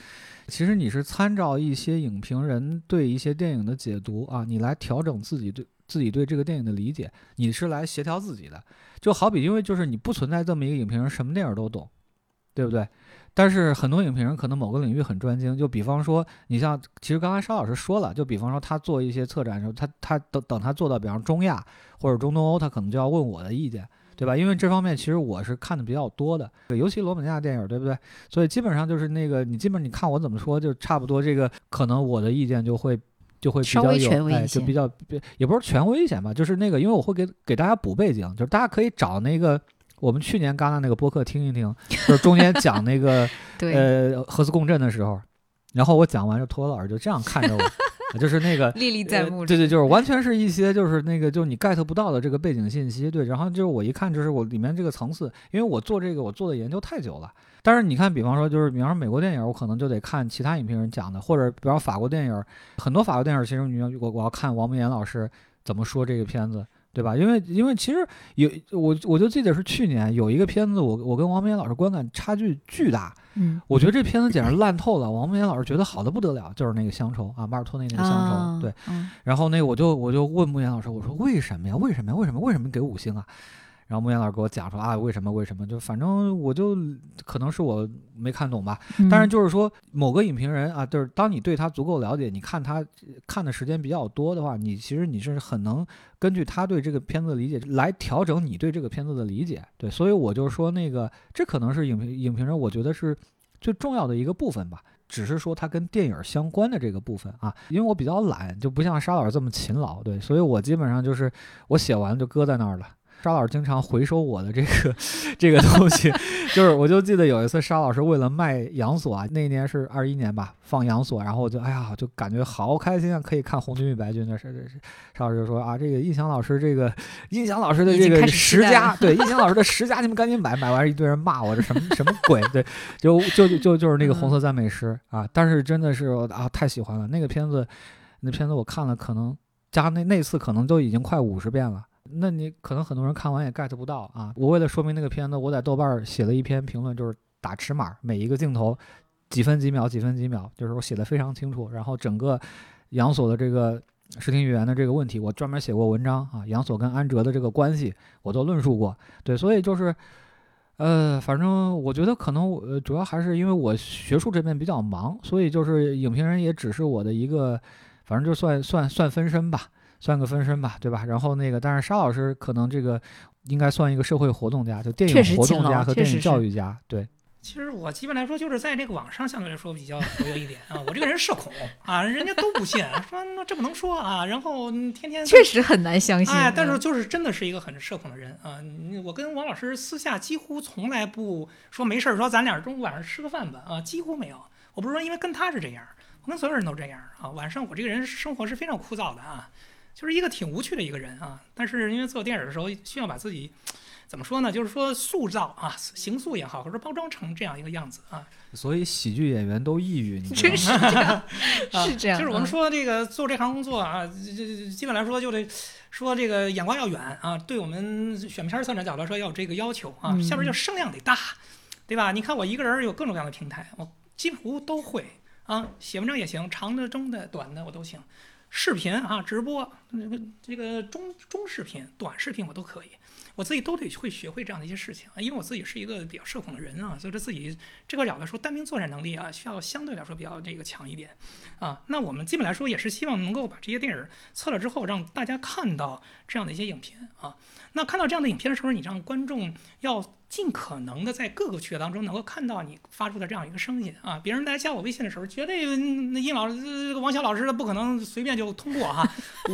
其实你是参照一些影评人对一些电影的解读啊，你来调整自己对自己对这个电影的理解，你是来协调自己的。就好比，因为就是你不存在这么一个影评人什么电影都懂，对不对？但是很多影评人可能某个领域很专精，就比方说，你像其实刚才沙老师说了，就比方说他做一些策展的时候，他他等等他做到，比方中亚或者中东欧，他可能就要问我的意见。对吧？因为这方面其实我是看的比较多的，尤其罗本尼亚电影，对不对？所以基本上就是那个，你基本你看我怎么说，就差不多这个，可能我的意见就会就会比较有，哎，就比较也不是权威一些吧，就是那个，因为我会给给大家补背景，就是大家可以找那个我们去年戛纳那个播客听一听，就是中间讲那个 [LAUGHS] 呃核磁共振的时候，然后我讲完就托老师就这样看着我。就是那个 [LAUGHS] 历历在目，对对，就是完全是一些就是那个就是你 get 不到的这个背景信息，对。然后就是我一看，就是我里面这个层次，因为我做这个我做的研究太久了。但是你看，比方说就是比方说美国电影，我可能就得看其他影评人讲的，或者比方法国电影，很多法国电影，其实你要我我要看王蒙岩老师怎么说这个片子。对吧？因为因为其实有我我就记得是去年有一个片子，我我跟王明老师观感差距巨大。嗯，我觉得这片子简直烂透了。王明老师觉得好的不得了，就是那个乡愁啊，马尔托内那个乡愁。对，然后那个我就我就问穆岩老师，我说为什么呀？为什么呀？为什么？为什么给五星啊？然后木言老师给我讲说啊，为什么为什么？就反正我就可能是我没看懂吧。但是就是说某个影评人啊，就是当你对他足够了解，你看他看的时间比较多的话，你其实你是很能根据他对这个片子的理解来调整你对这个片子的理解。对，所以我就说那个这可能是影评影评人我觉得是最重要的一个部分吧。只是说它跟电影相关的这个部分啊，因为我比较懒，就不像沙老师这么勤劳。对，所以我基本上就是我写完就搁在那儿了。沙老师经常回收我的这个 [LAUGHS] 这个东西，就是我就记得有一次沙老师为了卖杨锁啊，那年是二一年吧，放杨锁，然后我就哎呀，就感觉好开心啊，可以看红军与白军的事。这是沙老师就说啊，这个印象老师这个印象老师的这个十佳，对印象老师的十佳，你们赶紧买，买完一堆人骂我这什么什么鬼，对，就就就就是那个红色赞美诗啊，但是真的是啊太喜欢了那个片子，那片子我看了可能加那那次可能都已经快五十遍了。那你可能很多人看完也 get 不到啊！我为了说明那个片子，我在豆瓣写了一篇评论，就是打尺码，每一个镜头几分几秒，几分几秒，就是我写的非常清楚。然后整个杨锁的这个视听语言的这个问题，我专门写过文章啊。杨锁跟安哲的这个关系，我都论述过。对，所以就是，呃，反正我觉得可能我主要还是因为我学术这边比较忙，所以就是影评人也只是我的一个，反正就算算算分身吧。算个分身吧，对吧？然后那个，但是沙老师可能这个，应该算一个社会活动家，就电影活动家和电影教育家。对，其实我基本来说就是在这个网上相对来说比较活跃一点啊，我这个人社恐啊，人家都不信，说那这不能说啊，然后嗯天天确实很难相信。哎，但是嗯就是真的是一个很社恐的人啊！我跟王老师私下几乎从来不说没事儿，说咱俩中午晚上吃个饭吧啊，几乎没有。我不是说因为跟他是这样，我跟所有人都这样啊。晚上我这个人生活是非常枯燥的啊，就是一个挺无趣的一个人啊。但是因为做电影的时候需要把自己怎么说呢？就是说塑造啊，形塑也好，或者包装成这样一个样子啊。所以喜剧演员都抑郁，你知道 [LAUGHS] 真吗？[LAUGHS] 是这样，啊是这样。就是我们嗯说这个做这行工作啊，这这基本来说就得说这个眼光要远啊，对我们选片儿策展角度来说要有这个要求啊。嗯下边就声量得大，对吧？你看我一个人有各种各样的平台，我几乎都会啊，写文章也行，长的、中的、短的我都行。视频啊，直播这个这个中中视频、短视频我都可以，我自己都得会学会这样的一些事情啊，因为我自己是一个比较社恐的人啊，所以说自己这个角度来说，单兵作战能力啊，需要相对来说比较这个强一点啊。那我们基本来说也是希望能够把这些电影测了之后，让大家看到这样的一些影片啊。那看到这样的影片的时候，你让观众要尽可能的在各个区域当中能够看到你发出的这样一个声音啊。别人来加我微信的时候，绝对那殷老师、王小老师不可能随便就通过哈、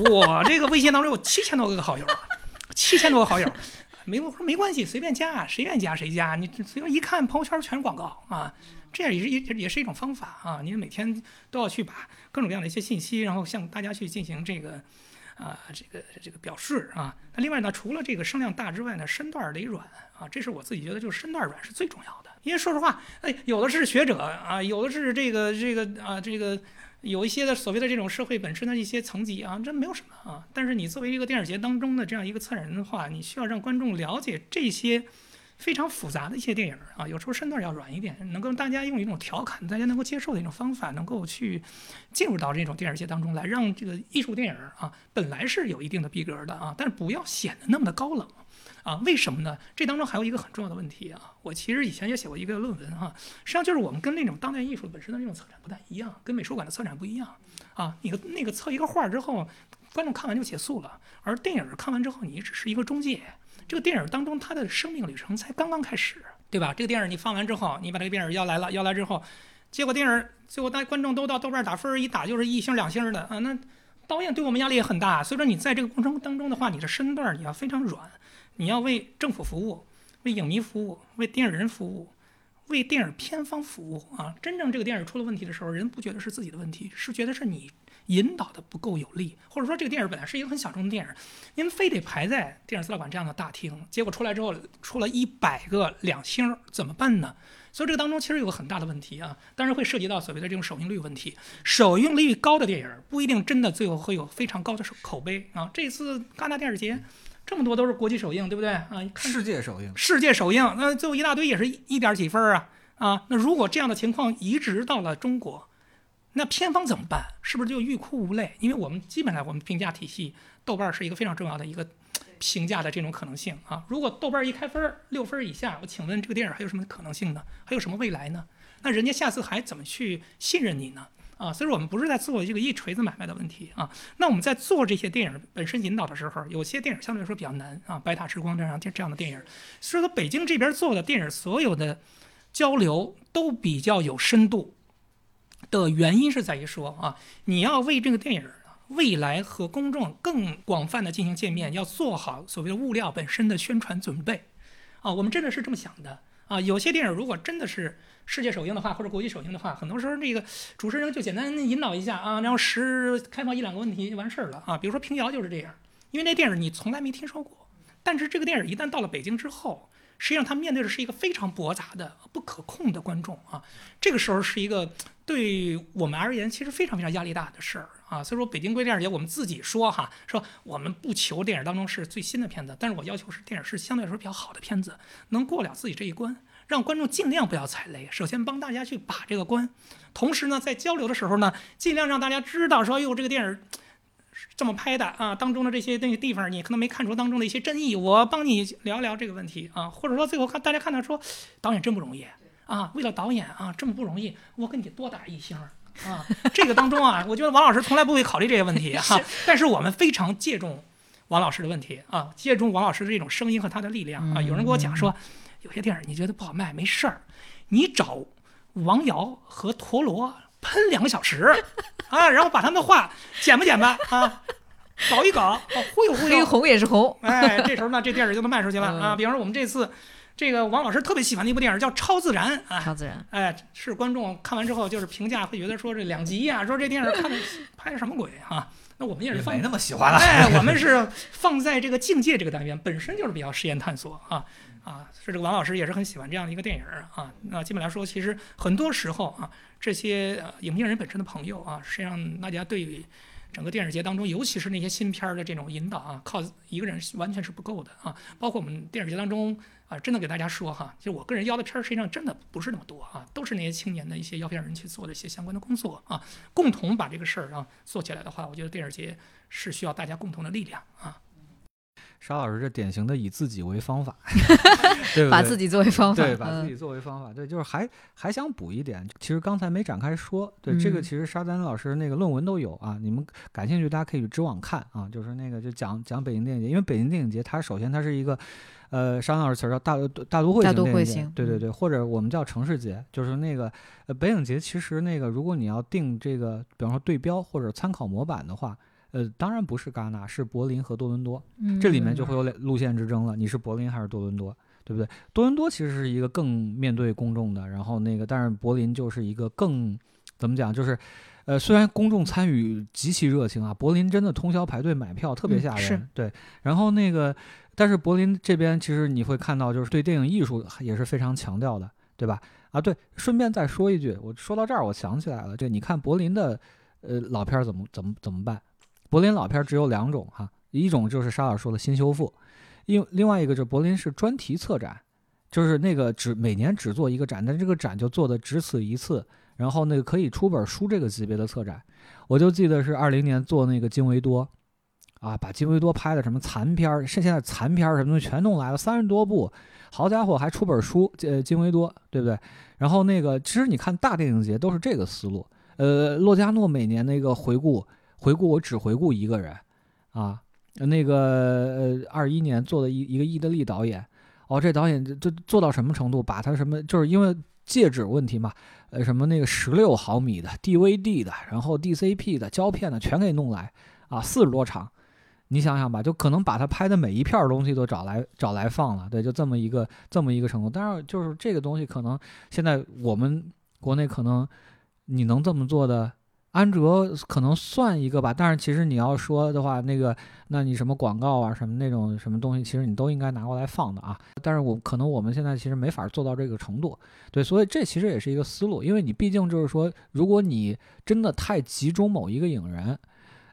我这个微信当中有七千多个好友，七千多个好友。[LAUGHS] 没我说没关系，随便加，谁愿意加谁加。你随便一看朋友圈全是广告啊，这样也是也也是一种方法啊。你每天都要去把各种各样的一些信息，然后向大家去进行这个啊这个这个表示啊。那另外呢，除了这个声量大之外呢，身段得软啊，这是我自己觉得就是身段软是最重要的。因为说实话，哎，有的是学者啊，有的是这个这个啊这个。有一些的所谓的这种社会本身的一些层级啊，这没有什么啊。但是你作为一个电影节当中的这样一个策展人的话，你需要让观众了解这些非常复杂的一些电影啊，有时候身段要软一点，能够大家用一种调侃、大家能够接受的一种方法，能够去进入到这种电影节当中来，让这个艺术电影啊本来是有一定的逼格的啊，但是不要显得那么的高冷。啊，为什么呢？这当中还有一个很重要的问题啊！我其实以前也写过一个论文哈、实际上就是我们跟那种当代艺术本身的那种策展不太一样，跟美术馆的策展不一样啊。你个那个测一个画之后，观众看完就结束了，而电影看完之后，你只是一个中介。这个电影当中它的生命旅程才刚刚开始，对吧？这个电影你放完之后，你把这个电影要来了，要来之后，结果电影最后大观众都到豆瓣打分儿，一打就是一星两星的啊，那导演对我们压力也很大。所以说你在这个过程当中的话，你的身段你要非常软。你要为政府服务，为影迷服务，为电影人服务，为电影片方服务啊！真正这个电影出了问题的时候，人不觉得是自己的问题，是觉得是你引导的不够有力，或者说这个电影本来是一个很小众的电影，您非得排在电影资料馆这样的大厅，结果出来之后出了一百个两星，怎么办呢？所以这个当中其实有个很大的问题啊，当然会涉及到所谓的这种首映率问题。首映率高的电影不一定真的最后会有非常高的口碑啊。这次戛纳电影节这么多都是国际首映，对不对啊？看世界首映，世界首映，那最后一大堆也是一点几分啊啊！那如果这样的情况移植到了中国，那片方怎么办？是不是就欲哭无泪？因为我们基本上我们评价体系，豆瓣是一个非常重要的一个评价的这种可能性啊。如果豆瓣一开分六分以下，我请问这个电影还有什么可能性呢？还有什么未来呢？那人家下次还怎么去信任你呢？啊，所以说我们不是在做这个一锤子买卖的问题啊。那我们在做这些电影本身引导的时候，有些电影相对来说比较难啊，《白塔之光》这样这样的电影，所以说北京这边做的电影所有的交流都比较有深度的原因是在于说啊，你要为这个电影未来和公众更广泛的进行见面，要做好所谓的物料本身的宣传准备啊。我们真的是这么想的啊。有些电影如果真的是世界首映的话，或者国际首映的话，很多时候这个主持人就简单引导一下啊，然后十开放一两个问题就完事儿了啊。比如说《平遥》就是这样，因为那电影你从来没听说过，但是这个电影一旦到了北京之后，实际上他面对的是一个非常驳杂的、不可控的观众啊。这个时候是一个对我们而言其实非常非常压力大的事儿啊。所以说，北京归电影节我们自己说哈，说我们不求电影当中是最新的片子，但是我要求是电影是相对来说比较好的片子，能过了自己这一关。让观众尽量不要踩雷，首先帮大家去把这个关，同时呢，在交流的时候呢，尽量让大家知道说，哟，这个电影是这么拍的啊，当中的这些那个地方你可能没看出当中的一些真意，我帮你聊聊这个问题啊，或者说最后看大家看到说，导演真不容易啊，为了导演啊这么不容易，我给你多打一星啊，这个当中啊，我觉得王老师从来不会考虑这些问题哈、但是我们非常借重。王老师的问题啊，借重王老师的这种声音和他的力量啊。有人跟我讲说，有些电影你觉得不好卖，没事儿，你找王瑶和陀螺喷两个小时 [LAUGHS] 啊，然后把他们的话剪吧剪吧啊，搞一搞，啊忽悠忽悠，黑红也是红，哎，这时候呢，这电影就能卖出去了啊。嗯比方说我们这次这个王老师特别喜欢的一部电影叫《超自然》啊，超自然。哎，是观众看完之后就是评价会觉得说这两集呀、[LAUGHS] 说这电影看的拍的什么鬼啊？那我们也是放没那么喜欢了。哎，我们是放在这个境界这个单元，本身就是比较实验探索啊啊，是这个王老师也是很喜欢这样的一个电影啊。那基本来说，其实很多时候啊，这些呃影评人本身的朋友啊，实际上大家对于整个电影节当中，尤其是那些新片儿的这种引导啊，靠一个人完全是不够的啊。包括我们电影节当中啊，真的给大家说哈，其实我个人邀的片儿实际上真的不是那么多啊，都是那些青年的一些邀片人去做的一些相关的工作啊，共同把这个事儿啊做起来的话，我觉得电影节是需要大家共同的力量啊。沙老师这典型的以自己为方法，[LAUGHS] 对不对？把自己作为方法，对，把自嗯己作为方法，对，就是还还想补一点，其实刚才没展开说，对、这个嗯其实沙丹老师那个论文都有啊，你们感兴趣大家可以去知网看啊，就是那个就讲讲北京电影节，因为北京电影节它首先它是一个呃沙老师词儿叫大大都会大都型电影节会型嗯对对对，或者我们叫城市节，就是那个呃北影节其实那个如果你要定这个，比方说对标或者参考模板的话。呃，当然不是戛纳，是柏林和多伦多。这里面就会有两路线之争了，你是柏林还是多伦多，对不对？多伦多其实是一个更面对公众的，然后那个，但是柏林就是一个更怎么讲，就是。呃，虽然公众参与极其热情啊，柏林真的通宵排队买票，特别吓人。嗯对，然后那个，但是柏林这边其实你会看到，就是对电影艺术也是非常强调的，对吧？啊，对，顺便再说一句，我说到这儿，我想起来了，这你看柏林的呃老片儿怎么怎么怎么办？柏林老片只有两种哈，一种就是沙老说的新修复，另另外一个就是柏林是专题策展，就是那个只每年只做一个展，但这个展就做的只此一次，然后那个可以出本书这个级别的策展，我就记得是二零年做那个金维多，啊，把金维多拍的什么残片儿，现现在残片儿什么东西全弄来了，三十多部，好家伙，还出本书，呃，金维多，对不对？然后那个其实你看大电影节都是这个思路，呃，洛迦诺每年那个回顾。回顾我只回顾一个人，啊，那个呃二一年做的一一个意大利导演，哦，这导演这做到什么程度？把他什么就是因为戒指问题嘛，呃，什么那个十六毫米的 DVD 的，然后 DCP 的胶片的全给弄来啊，四十多场，你想想吧，就可能把他拍的每一片东西都找来找来放了，对，就这么一个这么一个程度。但是就是这个东西可能现在我们国内可能你能这么做的。安卓可能算一个吧，但是其实你要说的话，那个，那你什么广告啊，什么那种什么东西，其实你都应该拿过来放的啊。但是我可能我们现在其实没法做到这个程度，对，所以这其实也是一个思路，因为你毕竟就是说，如果你真的太集中某一个影人，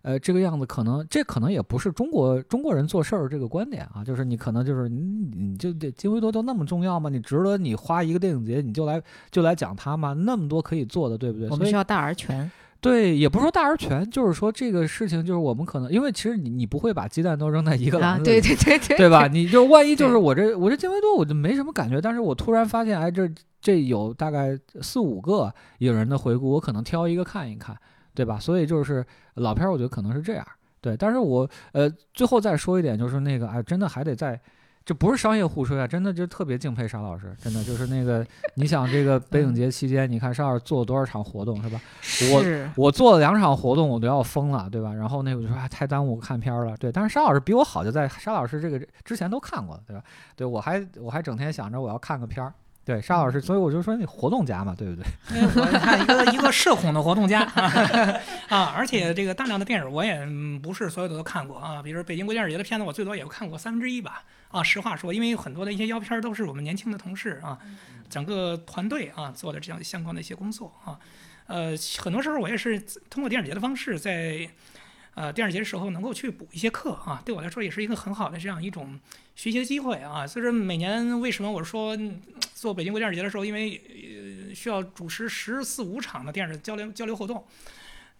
呃，这个样子可能这可能也不是中国中国人做事儿这个观点啊，就是你可能就是你你就这金维多都那么重要吗？你值得你花一个电影节你就来就来讲它吗？那么多可以做的，对不对？我们需要大而全。对，也不是说大而全，就是说这个事情，就是我们可能，因为其实你你不会把鸡蛋都扔在一个啊，篮子里，对对对对，对吧？你就万一就是我这我这金维多我就没什么感觉，但是我突然发现，哎，这这有大概四五个影人的回顾，我可能挑一个看一看，对吧？所以就是老片儿，我觉得可能是这样，对。但是我呃最后再说一点，就是那个哎，真的还得再。这不是商业互吹啊，真的就特别敬佩沙老师，真的就是那个，你想这个 [LAUGHS] 北影节期间，你看沙老师做了多少场活动是吧？我是我做了两场活动，我都要疯了，对吧？然后那我就说哎，太耽误看片儿了，对。但是沙老师比我好，就在沙老师这个之前都看过了，对吧？对我还我还整天想着我要看个片儿，对沙老师，所以我就说你活动家嘛，对不对？哎我看一个一个社恐的活动家 [LAUGHS] 啊，而且这个大量的电影我也嗯不是所有的都看过啊，比如北京国际电影节的片子，我最多也看过三分之一吧。啊，实话说，因为有很多的一些邀片儿都是我们年轻的同事啊，整个团队啊做的这样相关的一些工作啊，呃，很多时候我也是通过电影节的方式在。呃，电影节的时候能够去补一些课啊，对我来说也是一个很好的这样一种学习的机会啊。所以说每年为什么我说做北京国际电影节的时候，因为呃需要主持十四五场的电影交流交流活动，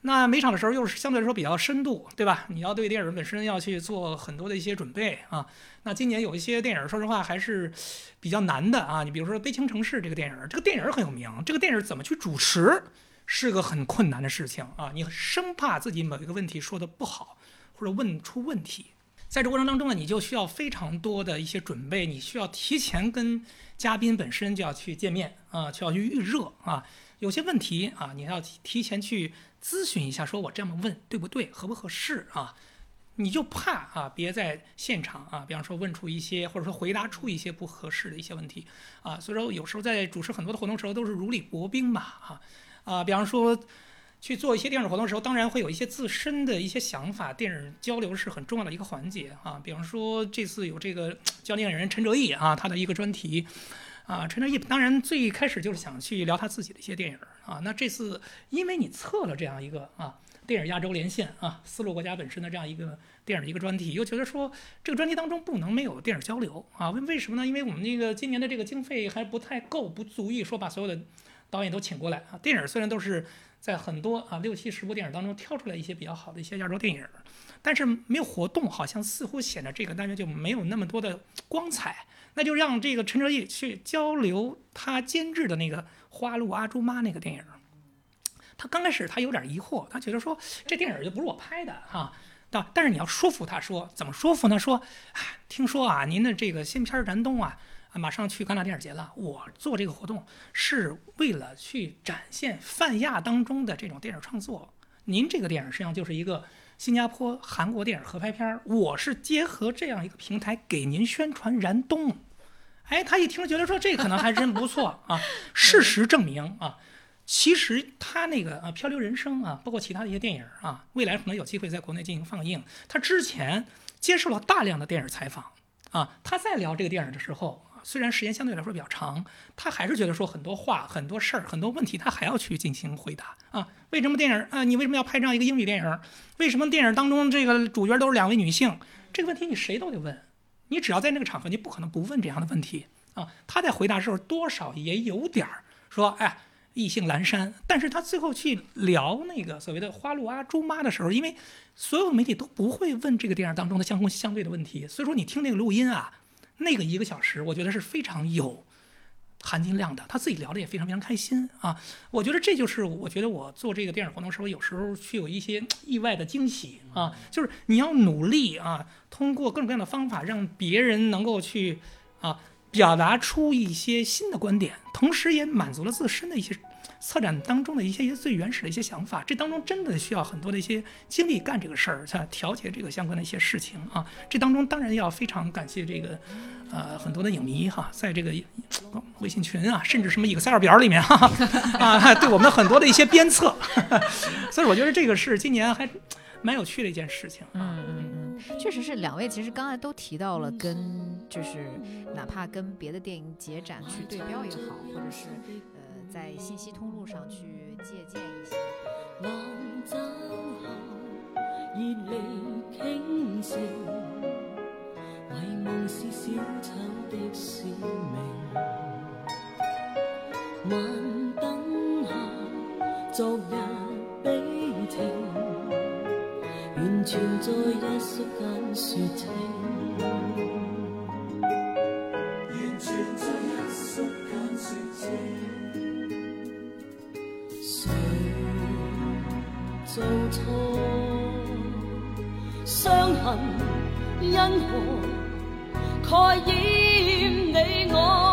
那每场的时候又是相对来说比较深度，对吧？你要对电影本身要去做很多的一些准备啊。那今年有一些电影，说实话还是比较难的啊。你比如说《悲情城市》这个电影，这个电影很有名，这个电影怎么去主持？是个很困难的事情啊！你生怕自己某一个问题说的不好，或者问出问题。在这过程当中呢，你就需要非常多的一些准备，你需要提前跟嘉宾本身就要去见面啊，就要去预热啊，有些问题啊，你要提前去咨询一下，说我这么问对不对，合不合适啊？你就怕啊，别在现场啊，比方说问出一些，或者说回答出一些不合适的一些问题啊。所以说，有时候在主持很多的活动时候，都是如履薄冰嘛啊啊，比方说。去做一些电影活动的时候，当然会有一些自身的一些想法。电影交流是很重要的一个环节啊。比方说这次有这个教电影人陈哲艺啊，他的一个专题啊。陈哲艺当然最开始就是想去聊他自己的一些电影啊。那这次因为你测了这样一个啊电影亚洲连线啊丝路国家本身的这样一个电影的一个专题，又觉得说这个专题当中不能没有电影交流啊。为为什么呢？因为我们那个今年的这个经费还不太够，不足以说把所有的导演都请过来啊。电影虽然都是。在很多啊六七十部电影当中挑出来一些比较好的一些亚洲电影，但是没有活动，好像似乎显得这个单元就没有那么多的光彩。那就让这个陈哲艺去交流他监制的那个《花路阿朱妈》那个电影。他刚开始他有点疑惑，他觉得说这电影就不是我拍的哈。但但是你要说服他说怎么说服呢？说，听说啊您的这个新片《燃冬》啊。啊，马上去戛纳电影节了。我做这个活动是为了去展现泛亚当中的这种电影创作。您这个电影实际上就是一个新加坡、韩国电影合拍片儿。我是结合这样一个平台给您宣传《燃冬》。哎，他一听觉得说这可能还真不错啊。[LAUGHS] 事实证明啊，其实他那个啊《漂流人生》啊，包括其他的一些电影啊，未来可能有机会在国内进行放映。他之前接受了大量的电影采访啊，他在聊这个电影的时候。虽然时间相对来说比较长，他还是觉得说很多话、很多事儿、很多问题，他还要去进行回答啊。为什么电影啊？你为什么要拍这样一个英语电影？为什么电影当中这个主角都是两位女性？这个问题你谁都得问。你只要在那个场合，你不可能不问这样的问题啊。他在回答的时候多少也有点儿说，哎，意兴阑珊。但是他最后去聊那个所谓的花露阿朱妈的时候，因为所有媒体都不会问这个电影当中的相互相对的问题，所以说你听那个录音啊。那个一个小时，我觉得是非常有含金量的。他自己聊的也非常非常开心啊！我觉得这就是我觉得我做这个电影活动时候，有时候去有一些意外的惊喜啊！就是你要努力啊，通过各种各样的方法，让别人能够去啊表达出一些新的观点，同时也满足了自身的一些。策展当中的一些一些最原始的一些想法，这当中真的需要很多的一些精力干这个事儿，才调节这个相关的一些事情啊。这当中当然要非常感谢这个，呃，很多的影迷哈，在这个微信群啊，甚至什么 Excel 表里面哈 [LAUGHS] 啊，对我们很多的一些鞭策。[LAUGHS] 所以我觉得这个是今年还蛮有趣的一件事情。嗯嗯嗯，确实是两位其实刚才都提到了，跟就是哪怕跟别的电影节展去对标也好，或者是。在信息通路上去借鉴一些。浪走后，热力倾城，遗忘是小丑的使命。晚灯下，昨日悲情，完全在一瞬间说清。做错，伤痕因何盖掩你我？